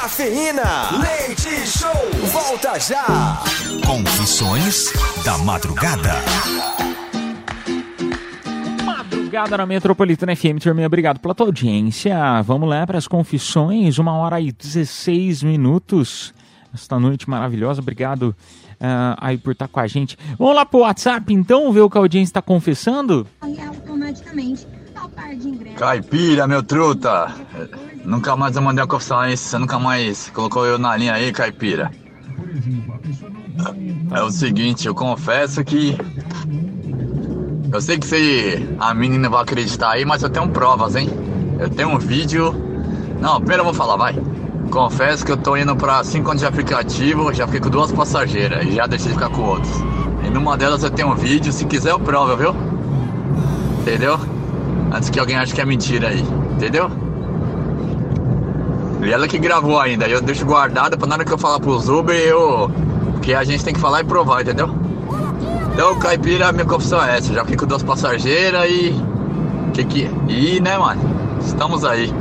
Cafeína. Leite Show. Volta já. Confissões da madrugada. Madrugada na Metropolitana FM, turminha, obrigado pela tua audiência. Vamos lá para as confissões, uma hora e 16 minutos. Esta noite maravilhosa, obrigado ah, aí por estar com a gente. Vamos lá pro WhatsApp então, ver o que a audiência está confessando? automaticamente. Caipira, meu truta. Nunca mais eu mandei a confissão aí, você nunca mais colocou eu na linha aí, caipira. É o seguinte, eu confesso que. Eu sei que você, a menina vai acreditar aí, mas eu tenho provas, hein? Eu tenho um vídeo. Não, primeiro eu vou falar, vai. Confesso que eu tô indo pra 5 anos de aplicativo, já fiquei com duas passageiras e já deixei de ficar com outros. E numa delas eu tenho um vídeo, se quiser eu provo, viu? Entendeu? Antes que alguém ache que é mentira aí, entendeu? E ela que gravou ainda, eu deixo guardado pra na hora que eu falar pros Uber, eu. Que a gente tem que falar e provar, entendeu? Então, caipira, minha confissão é essa, já fiquei com duas passageiras e. Que que. E, né, mano? Estamos aí.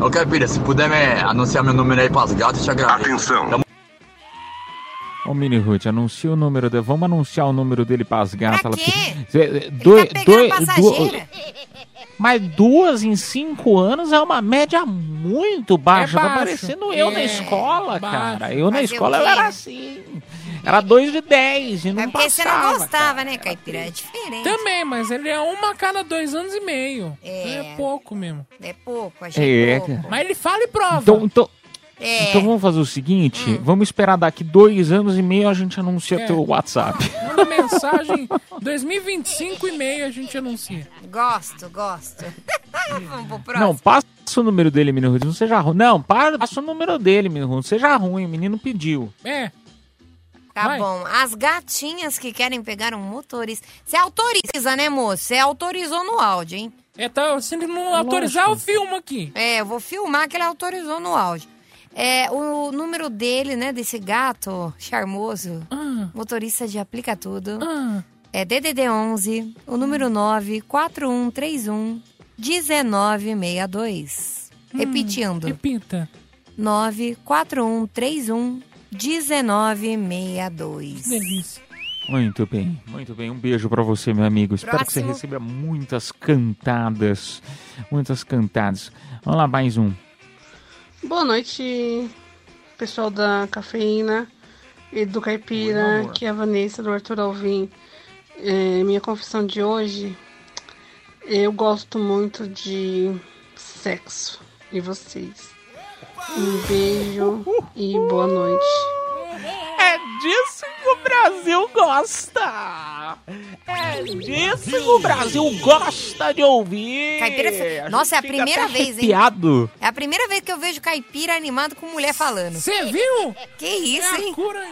Ô, caipira, se puder me anunciar meu número aí pras gatas, eu te agradeço. Atenção! Ô, Mini Ruth, anuncia o número dele. Vamos anunciar o número dele pras gatas. Ela... Zé, Dois, dois, duas, mas duas em cinco anos é uma média muito baixa. É tá parecendo eu na É, escola, baixo. cara. Eu na escola eu era assim. Era dois de dez e não É porque você passava. não gostava, né, Caipira? É diferente. Também, mas ele é uma a cada dois anos e meio. É. É, pouco mesmo. É pouco, achei É, pouco. cara. Mas ele fala e prova. Então, então, É. então vamos fazer o seguinte: vamos esperar daqui dois anos e meio a gente anuncia É. teu WhatsApp. [laughs] Manda mensagem 2025 e meio a gente anuncia. Gosto, gosto. [laughs] Vamos pro próximo. Não, passa o número dele, menino Ruth. Não seja ruim. Não, para, passa o número dele, menino Ruth. Não seja ruim, o menino pediu. É. Tá Vai. bom. As gatinhas que querem pegar um motorista. Você autoriza, né, moço? Você autorizou no áudio, hein? É, tá, se ele não autorizar, eu filmo aqui. É, eu vou filmar que ele autorizou no áudio. É, o número dele, né, desse gato charmoso, Ah. motorista de aplica tudo, é DDD 11, o número 9 4131 1962. Repetindo. Repita. 94131 1962. Delícia. Muito bem, muito bem. Um beijo pra você, meu amigo. Espero que você Próximo. receba muitas cantadas. Muitas cantadas. Vamos lá, mais um. Boa noite, pessoal da Cafeína e do Caipira, aqui é a Vanessa do Arthur Alvim. É, minha confissão de hoje, eu gosto muito de sexo. E vocês? Um beijo e boa noite. É disso que o Brasil gosta! É disso que o Brasil gosta de ouvir! Caipira, nossa, é a primeira vez, hein? É a primeira vez que eu vejo caipira animado com mulher falando. Você viu? Que isso, É hein? cura.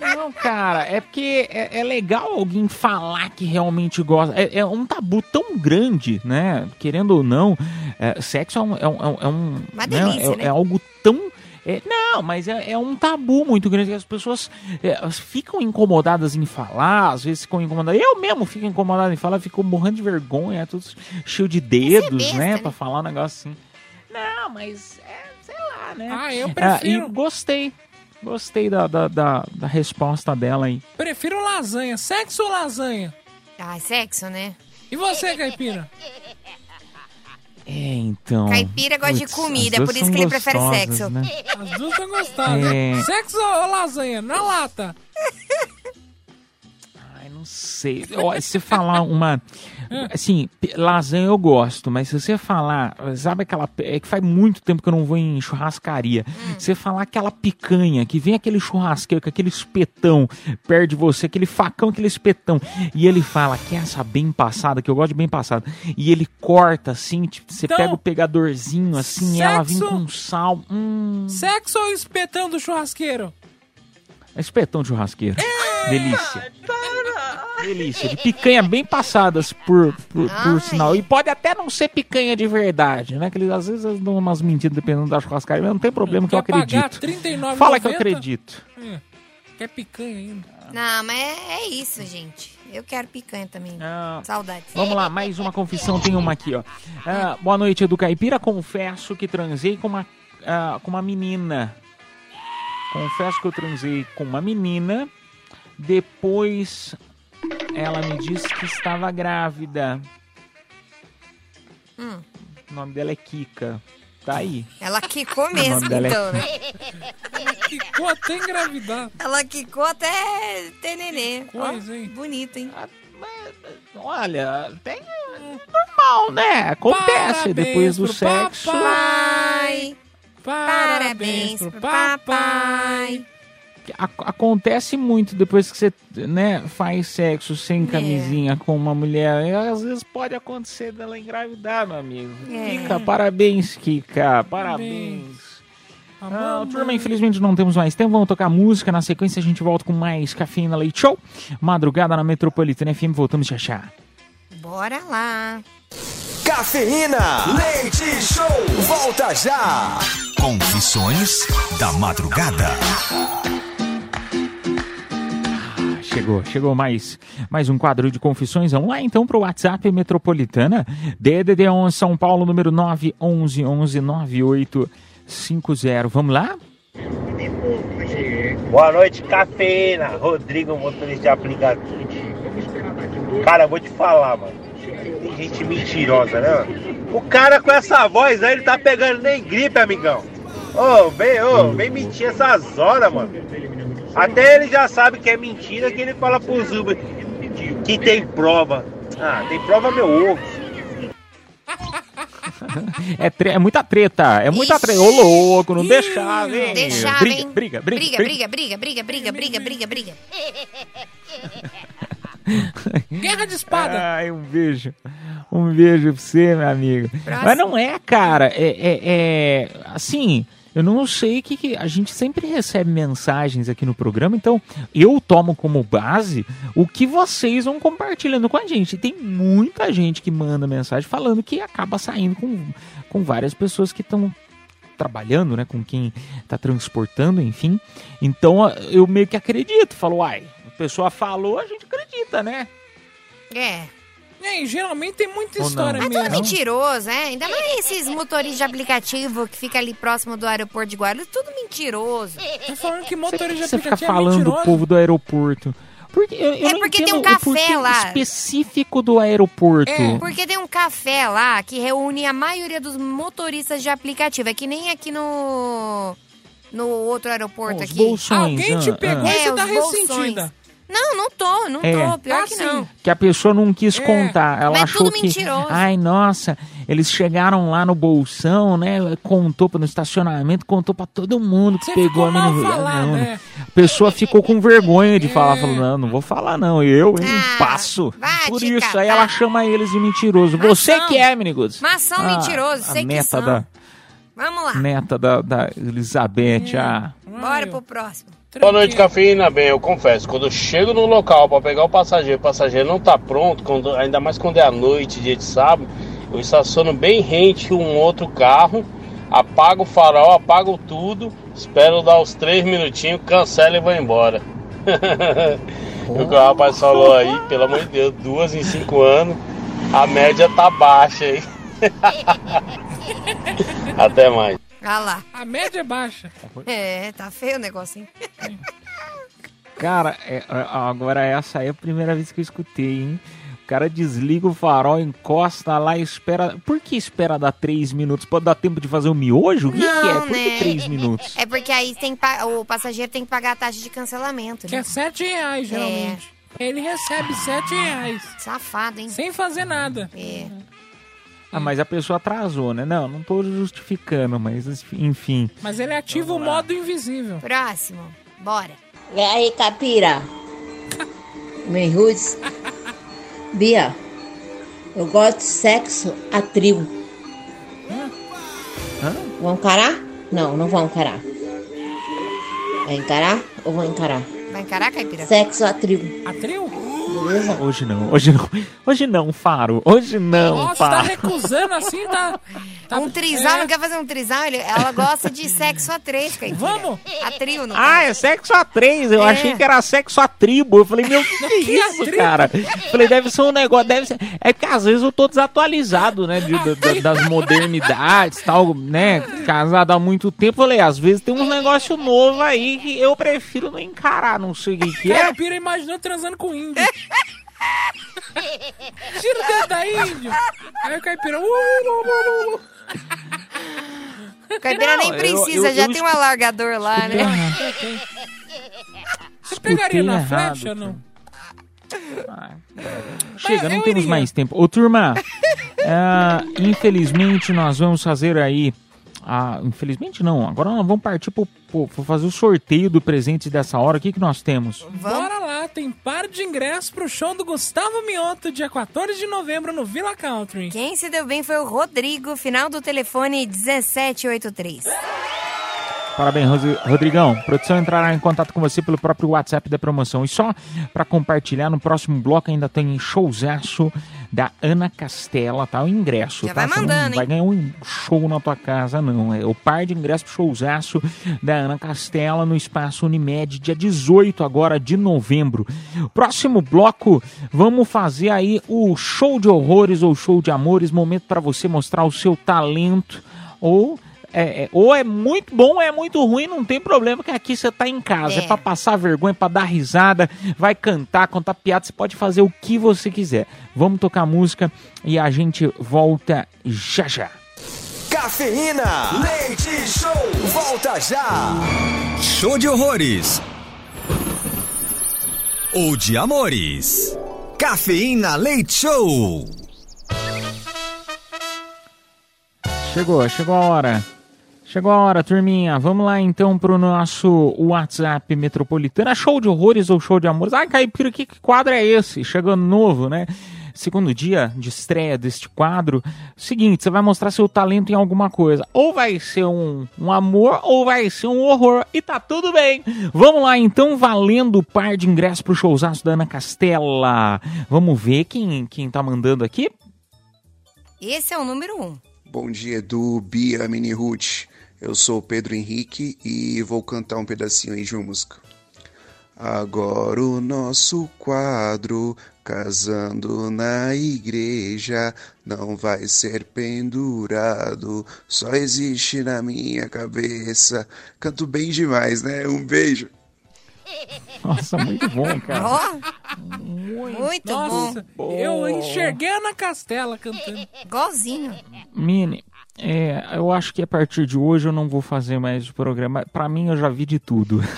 Não, cara, é porque é, é legal alguém falar que realmente gosta. É, é um tabu tão grande, né? Querendo ou não, é, sexo é um. É, um, é um- Uma né? delícia, é, né? é algo tão. É, não, mas é, é um tabu muito grande que as pessoas é, ficam incomodadas em falar, às vezes ficam incomodadas. Eu mesmo fico incomodado em falar, fico morrendo de vergonha, tudo cheio de dedos, besta, né? né? Pra falar um negócio assim. Não, mas é, sei lá, né? Ah, eu Ah, e prefiro. gostei. Gostei da, da, da, da resposta dela aí. Prefiro lasanha. Sexo ou lasanha? Ah, sexo, né? E você, Caipira? [laughs] É, então. Caipira gosta de Putz, comida, por isso são que ele prefere sexo. né? As duas estão gostosas. É. Sexo ou lasanha? Na lata. Não sei. Ó, se você falar uma. Assim, lasanha eu gosto, mas se você falar. Sabe aquela. É que faz muito tempo que eu não vou em churrascaria. Se você falar aquela picanha, que vem aquele churrasqueiro com aquele espetão perto de você, aquele facão, aquele espetão. E ele fala que essa bem passada, que eu gosto de bem passada. E ele corta assim, tipo, você Então, pega o pegadorzinho assim, e ela vem sexo- com sal. Hum. Sexo ou espetão do churrasqueiro? Espetão de churrasqueiro. Delícia. Delícia. De picanha bem passadas por, por, por sinal. E pode até não ser picanha de verdade, né? Que eles às vezes eles dão umas mentiras dependendo da churrascaria, mas não tem problema que eu acredito. R$39,90? Fala que eu acredito. É. Quer picanha ainda? Não, mas é, é isso, gente. Eu quero picanha também. Saudades. Vamos lá, mais uma confissão, tem uma aqui, ó. Ah, boa noite, Edu Caipira. Confesso que transei com uma, ah, com uma menina. Confesso que eu transei com uma menina. Depois ela me disse que estava grávida. Hum, O nome dela é Kika. Tá aí. ela quicou mesmo, é então, né? Quicou até engravidar. Ela quicou até ter nenê. Coisa, Ó, hein? Bonito, hein? Olha, tem normal, né? Acontece Parabéns depois do pro sexo. Papai, Parabéns pro papai. Ac- acontece muito depois que você né, faz sexo sem É. camisinha com uma mulher. E às vezes pode acontecer dela engravidar, meu amigo. É. Kika, parabéns, Kika. Parabéns. Ah, turma, infelizmente não temos mais tempo. Vamos tocar música. Na sequência, a gente volta com mais Cafeína Leite Show. Madrugada na Metropolitana FM. Voltamos já já. Bora lá. Cafeína, leite show, volta já. Confissões da madrugada. Chegou, chegou mais, mais um quadro de confissões. Vamos lá então para o WhatsApp Metropolitana. DDD 11 São Paulo, número 911-9850. Vamos lá? Boa noite, cafeína. Rodrigo, motorista de aplicativo. Cara, vou te falar, mano. Tem gente mentirosa, né? O cara com essa voz aí, ele tá pegando nem gripe, amigão. Ô, vem, ô, vem mentir essas horas, mano. Até ele já sabe que é mentira que ele fala pros Uber que tem prova. Ah, tem prova meu ovo. É, tre- é muita treta, é muita treta. Ô louco, não deixava, hein? Deixava, briga, hein? briga, briga, briga, briga, briga, briga, briga, briga, briga, briga. [laughs] Guerra de espada. Ai, um beijo. Um beijo pra você, meu amigo. Mas não é, cara. É, é- é- assim. Eu não sei que, que a gente sempre recebe mensagens aqui no programa, então eu tomo como base o que vocês vão compartilhando com a gente. Tem muita gente que manda mensagem falando que acaba saindo com, com várias pessoas que estão trabalhando, né, com quem está transportando, enfim. Então eu meio que acredito, falo, uai, a pessoa falou, a gente acredita, né? É. É, e geralmente tem muita Ou história Mas mesmo. tudo mentiroso, é? Ainda mais esses motoristas de aplicativo que fica ali próximo do aeroporto de Guarulhos, tudo mentiroso. Tá falando que motorista de Você fica aplicativo é falando do mentiroso. povo do aeroporto. Porque eu, eu É não porque tem um café lá. específico do aeroporto. É, porque tem um café lá que reúne a maioria dos motoristas de aplicativo. É que nem aqui no. No outro aeroporto Os aqui. bolsões, Alguém te ah, pegou e é, você tá os bolsões. Não, não tô, não É. tô. Pior Ah, que sim. não. Que a pessoa não quis É. contar. Ela Mas é achou tudo que. mentiroso. Ai, nossa, eles chegaram lá no bolsão, né? Contou no estacionamento, contou pra todo mundo que Você pegou a menina. falado, não, é. A pessoa ficou com vergonha de falar, falou: não, não vou falar, não. Eu, hein, Ah, passo. vai Por isso, catar. aí ela chama eles de mentiroso. Você que é, menigos. Mas são mentirosos, a sei que são. da Vamos lá. Neta da, da Elizabeth, ah. Bora pro próximo. Boa noite, cafeína. Bem, eu confesso, quando eu chego no local para pegar o passageiro, o passageiro não tá pronto, quando- ainda mais quando é à noite, dia de sábado, eu estaciono bem rente um outro carro, apago o farol, apago tudo, espero dar os três minutinhos, cancelo e vou embora. [laughs] o que o rapaz falou aí, pelo amor de Deus, duas em cinco anos, a média tá baixa aí. [laughs] Até mais. Ah lá. A média é baixa. É, tá feio o negócio, hein? Cara, é- a- agora essa é a primeira vez que eu escutei, hein? O cara desliga o farol, encosta lá e espera. Por que espera dar três minutos? Pode dar tempo de fazer o miojo? O que, que é? Por que né? três minutos? É porque aí tem pa- o passageiro tem que pagar a taxa de cancelamento. Que é 7 reais, geralmente. Ele recebe 7 reais. Safado, hein? Sem fazer nada. É. Ah, mas a pessoa atrasou, né? Não, não tô justificando, mas enfim. Mas ele ativa o modo invisível. Próximo. Bora. E aí, Capira? [laughs] Meirus? Bia, eu gosto de sexo a trio. Vão encarar? Não, não vão encarar. Vai encarar ou vão encarar? Vai encarar, Caipira? Sexo a trio. A trio? Beleza? Hoje não, hoje não. Hoje não, Faro. Hoje não, Nossa, tá Faro. recusando assim, tá. [laughs] tá Um trisal, é. não quer fazer um trisal? Ela gosta de sexo a três, Caipira. Vamos? A trio, no Ah, é sexo a três. Eu É. achei que era sexo a tribo. Eu falei, meu, que, que é isso, tribo? cara? Falei, deve ser um negócio, deve ser. É que às vezes eu tô desatualizado, né? de- da- da- das modernidades tal, né? Casado há muito tempo. Falei, às vezes tem um negócio novo aí que eu prefiro não encarar, não sei o que, que é. Caipira imaginou transando com índio. Tira o dedo daí, índio. Aí o caipira. Uh, uh, uh, uh. Caipira nem Não, eu- precisa, eu- já eu tem um alargador lá, né? Você pegaria na errado, flecha ou não? Chega, não temos iria. mais tempo. Ô, turma, [laughs] ah, infelizmente nós vamos fazer aí. Ah, infelizmente não, agora nós vamos partir para fazer o sorteio do presente dessa hora. O que, que nós temos? Bora lá, tem par de ingressos pro show do Gustavo Mioto, dia 14 de novembro no Villa Country. Quem se deu bem foi o Rodrigo, final do telefone 1783. Parabéns, Rodrigão. A produção entrará em contato com você pelo próprio WhatsApp da promoção. E só para compartilhar, no próximo bloco ainda tem showzaço da Ana Castela, tá? O ingresso, Já tá? vai Você não mandando, vai ganhar um show na tua casa, não. É o par de ingresso pro showzaço da Ana Castela no Espaço Unimed, dia 18 agora de novembro. Próximo bloco, vamos fazer aí o show de horrores ou show de amores, momento para você mostrar o seu talento ou é, é, ou é muito bom ou é muito ruim, não tem problema, que aqui você tá em casa. É, É. pra passar vergonha, pra dar risada, vai cantar, contar piada, você pode fazer o que você quiser. Vamos tocar música e a gente volta já já. Cafeína, leite show, volta já. Show de horrores. Ou de amores. Cafeína Leite Show. Chegou, chegou a hora. Chegou a hora, turminha. Vamos lá então pro nosso WhatsApp metropolitana. Show de horrores ou show de amores? Ai, Caipira, que quadro é esse? Chegando novo, né? Segundo dia de estreia deste quadro. Seguinte, você vai mostrar seu talento em alguma coisa. Ou vai ser um, um amor, ou vai ser um horror. E tá tudo bem. Vamos lá então, valendo o par de ingressos pro showzaço da Ana Castela. Vamos ver quem, quem tá mandando aqui. Esse é o número um. Bom dia, Edu, Bia, Mini Ruth. Eu sou o Pedro Henrique e vou cantar um pedacinho aí de uma música. Agora o nosso quadro, casando na igreja, não vai ser pendurado, só existe na minha cabeça. Canto bem demais, né? Um beijo. Nossa, muito bom, cara. Ó, muito Nossa, bom. eu enxerguei a Ana Castela cantando. Igualzinho. Mini, é, eu acho que a partir de hoje eu não vou fazer mais o programa. Pra mim, eu já vi de tudo. [laughs]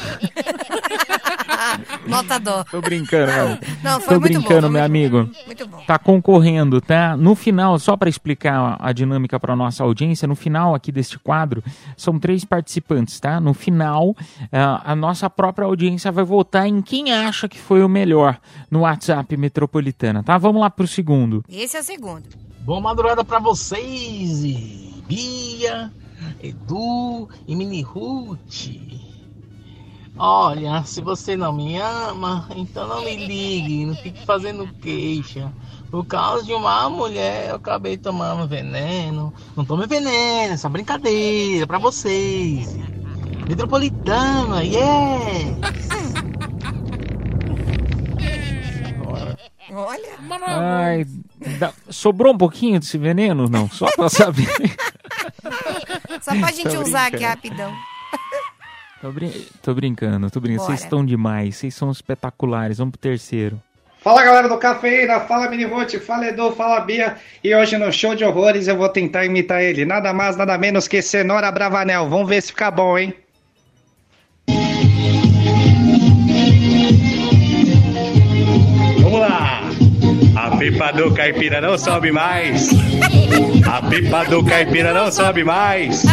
Nota dó. Tô brincando, meu. Não, foi Tô muito bom, brincando, foi meu amigo. Muito bom. Tá concorrendo, tá? No final, só para explicar a dinâmica para nossa audiência, no final aqui deste quadro, são três participantes, tá? No final, ah, a nossa própria audiência vai votar em quem acha que foi o melhor no WhatsApp Metropolitana, tá? Vamos lá pro segundo. Esse é o segundo. Boa madrugada pra vocês, Bia, Edu e Mini Ruth. Olha, se você não me ama, então não me ligue, não fique fazendo queixa. Por causa de uma mulher, eu acabei tomando veneno. Não tome veneno, essa brincadeira pra vocês. Metropolitana, yeah! Olha. Ai, dá- sobrou um pouquinho desse veneno? Não, só pra saber. Só pra gente Tô usar aqui rapidão. Tô, brin- tô brincando, tô brincando. Vocês estão demais, vocês são espetaculares. Vamos pro terceiro. Fala galera do Cafeína, fala Minivute, fala Edu, fala Bia. E hoje no show de horrores eu vou tentar imitar ele. Nada mais, nada menos que Cenoura Bravanel. Vamos ver se fica bom, hein? Pipa do caipira não sobe mais. A pipa do caipira não sobe mais.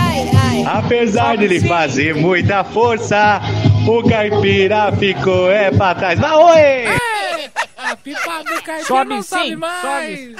Apesar de ele fazer muita força, o caipira ficou é pra trás. Vai, oi! A pipa do caipira Sobe não sobe sim,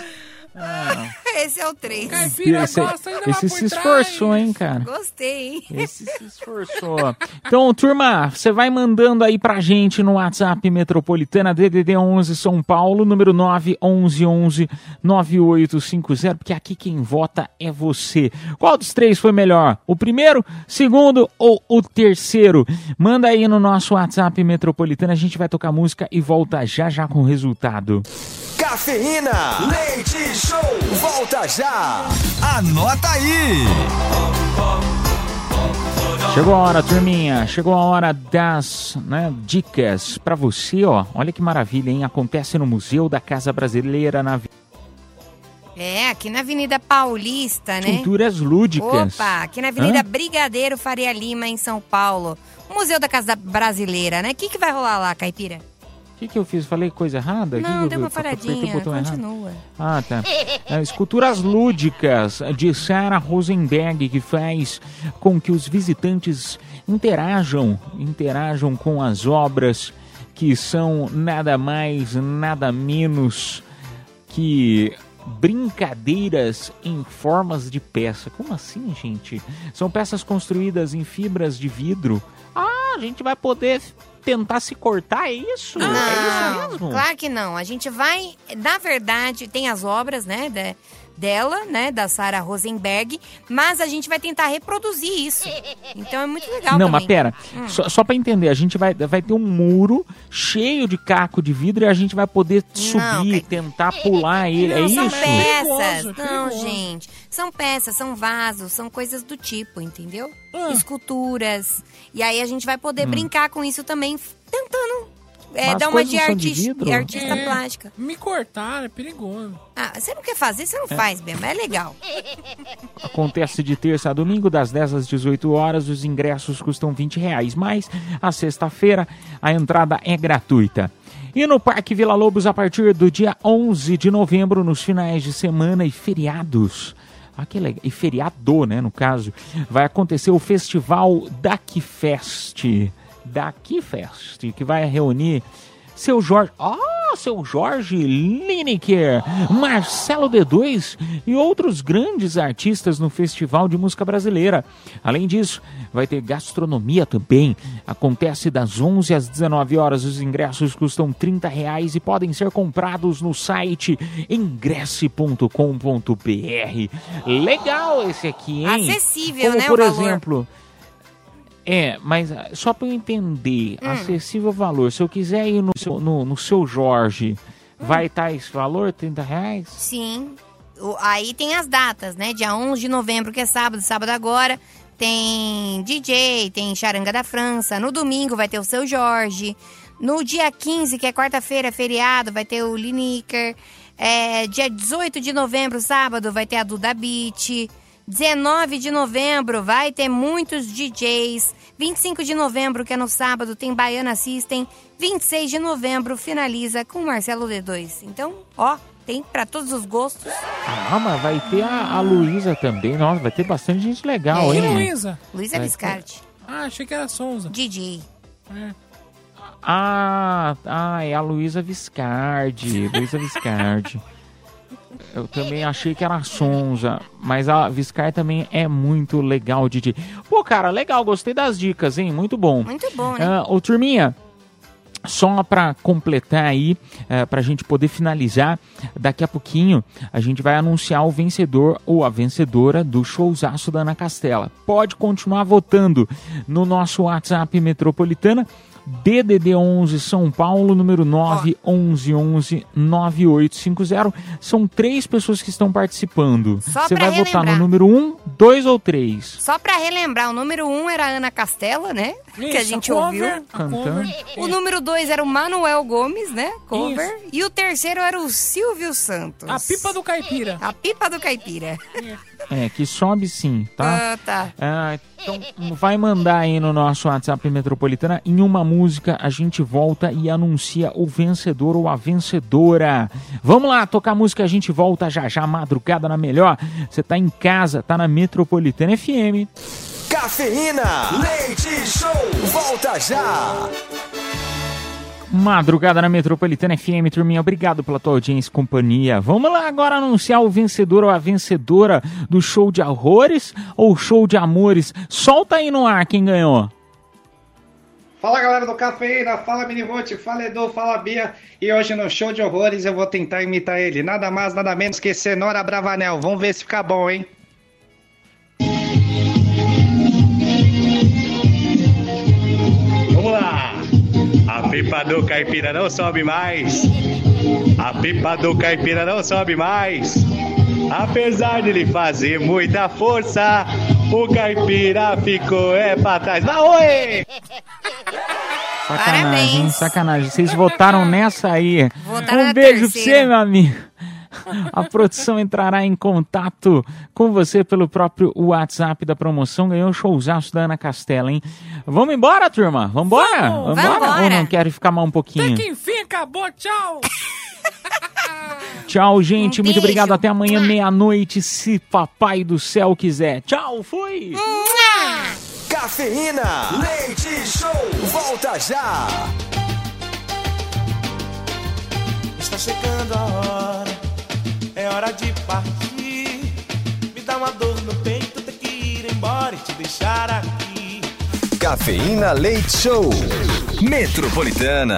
mais. [laughs] Esse é o 3. Caipira Esse, gosta ainda esse se esforçou, hein, cara? Gostei, hein? Esse se esforçou. Então, turma, você vai mandando aí pra gente no WhatsApp Metropolitana DDD 11 São Paulo, número 911 9850, porque aqui quem vota é você. Qual dos três foi melhor? O primeiro, segundo ou o terceiro? Manda aí no nosso WhatsApp Metropolitana, a gente vai tocar música e volta já já com o resultado. Cafeína, leite show, volta já. Anota aí. Chegou a hora, turminha. Chegou a hora das né, dicas pra você, ó. Olha que maravilha, hein? Acontece no Museu da Casa Brasileira na É, aqui na Avenida Paulista, né? Culturas Lúdicas. Opa, aqui na Avenida Hã? Brigadeiro Faria Lima, em São Paulo. O Museu da Casa Brasileira, né? O que, que vai rolar lá, Caipira? O que, que eu fiz? Falei coisa errada? Que que Não, eu- deu uma eu o falhadinha. botão errado? Continua. Ah, tá. É, Esculturas lúdicas de Sarah Rosenberg, que faz com que os visitantes interajam, interajam com as obras que são nada mais, nada menos que brincadeiras em formas de peça. Como assim, gente? São peças construídas em fibras de vidro. Ah, a gente vai poder tentar se cortar, é isso? é isso Não, mesmo? claro que não. A gente vai, na verdade, tem as obras, né, de- dela, né, da Sarah Rosenberg, mas a gente vai tentar reproduzir isso. Então é muito legal Não, também. mas pera, Hum. só, só pra entender, a gente vai, vai ter um muro cheio de caco de vidro e a gente vai poder subir, tentar pular ele, é Não, isso? são peças. Perigoso, não, perigoso. gente. São peças, são vasos, são coisas do tipo, entendeu? Ah. Esculturas. E aí a gente vai poder Hum. brincar com isso também, tentando é, Mas dar uma de, são de artis- vidro? de artista É, plástica. Me cortar é perigoso. Ah, você não quer fazer, você não faz mesmo. É legal. Acontece de terça a domingo, das 10 às 18 horas. Os ingressos custam 20 reais, mas a sexta-feira a entrada é gratuita. E no Parque Vila Lobos, a partir do dia 11 de novembro, nos finais de semana e feriados. Ah, que legal. E feriado, né, no caso. Vai acontecer o Festival Duck Fest. Duck Fest, que vai reunir seu Jorge. Ah, seu Jorge Lineker, Marcelo D2 e outros grandes artistas no Festival de Música Brasileira. Além disso, vai ter gastronomia também. Acontece das 11 às 19 horas. Os ingressos custam 30 reais e podem ser comprados no site ingresse.com.br. Legal esse aqui, hein? Acessível, Como, né, Por valor. É, mas ah, só para eu entender, Hum. acessível valor. Se eu quiser ir no seu, no, no seu Jorge, Hum. vai estar esse valor, 30 reais? Sim. O- aí tem as datas, né? Dia 11 de novembro, que é sábado, sábado agora, tem DJ, tem Charanga da França. No domingo vai ter o Seu Jorge. No dia 15, que é quarta-feira, feriado, vai ter o Lineker. É, dia 18 de novembro, sábado, vai ter a Duda Beat. 19 de novembro vai ter muitos DJs. 25 de novembro, que é no sábado, tem Baiana System. 26 de novembro finaliza com Marcelo D2. Então, ó, tem pra todos os gostos. Ah, mas vai ter a, a Luísa também. Nossa, vai ter bastante gente legal, E hein? Luísa? Luísa Vai Viscardi. Ah, achei que era Souza. DJ. É. Ah, ah, é a Luísa Viscardi. Luísa Viscardi. [laughs] Eu também achei que era Sonza, mas a Viscar também é muito legal, Didi. Pô, cara, legal, gostei das dicas, hein? Muito bom. Muito bom, né? Ah, ô, turminha, só para completar aí, para a gente poder finalizar, daqui a pouquinho a gente vai anunciar o vencedor ou a vencedora do showzaço da Ana Castela. Pode continuar votando no nosso WhatsApp Metropolitana. DDD 11 São Paulo, número 911 9850. São três pessoas que estão participando. Só Você vai votar no relembrar. número 1, 2 ou 3? Só pra relembrar, o número 1 um era a Ana Castela, né? que a Isso, gente a cover, ouviu. a Cantando. O número 2 era o Manuel Gomes, né? Cover. E o terceiro era o Silvio Santos. A pipa do caipira. A pipa do caipira. É, que sobe sim, tá? Ah, tá. Ah, então vai mandar aí no nosso WhatsApp Metropolitana. Em uma música a gente volta e anuncia o vencedor ou a vencedora. Vamos lá, tocar música, a gente volta já já, madrugada na melhor. Você tá em casa, tá na Metropolitana FM. Cafeína, leite show, volta já. Madrugada na Metropolitana FM, turminha, obrigado pela tua audiência e companhia. Vamos lá agora anunciar o vencedor ou a vencedora do show de horrores ou show de amores. Solta aí no ar quem ganhou. Fala galera do Cafeína, fala Minivote, fala Edu, fala Bia. E hoje no show de horrores eu vou tentar imitar ele. Nada mais, nada menos que Cenoura Bravanel. Vamos ver se fica bom, hein? Vamos lá! A pipa do caipira não sobe mais. A pipa do caipira não sobe mais. Apesar de ele fazer muita força, o caipira ficou é pra trás. Vai, oi! Sacanagem, hein? sacanagem. Vocês votaram nessa aí. Votaram um beijo pra você, meu amigo. [laughs] A produção entrará em contato com você pelo próprio WhatsApp da promoção. Ganhou o showzaço da Ana Castela, hein? Vamos embora, turma? Vambora? Vamos, Vambora? vambora. Ou não quero ficar mais um pouquinho? Até que enfim acabou, tchau. [laughs] [laughs] Tchau, gente. Um Muito beijo. obrigado. Até amanhã, meia-noite, se papai do céu quiser. Tchau, fui! Cafeína, leite show, volta já. Está chegando a hora, é hora de partir. Me dá uma dor no peito, ter que ir embora e te deixar aqui. Cafeína Leite Show, Metropolitana.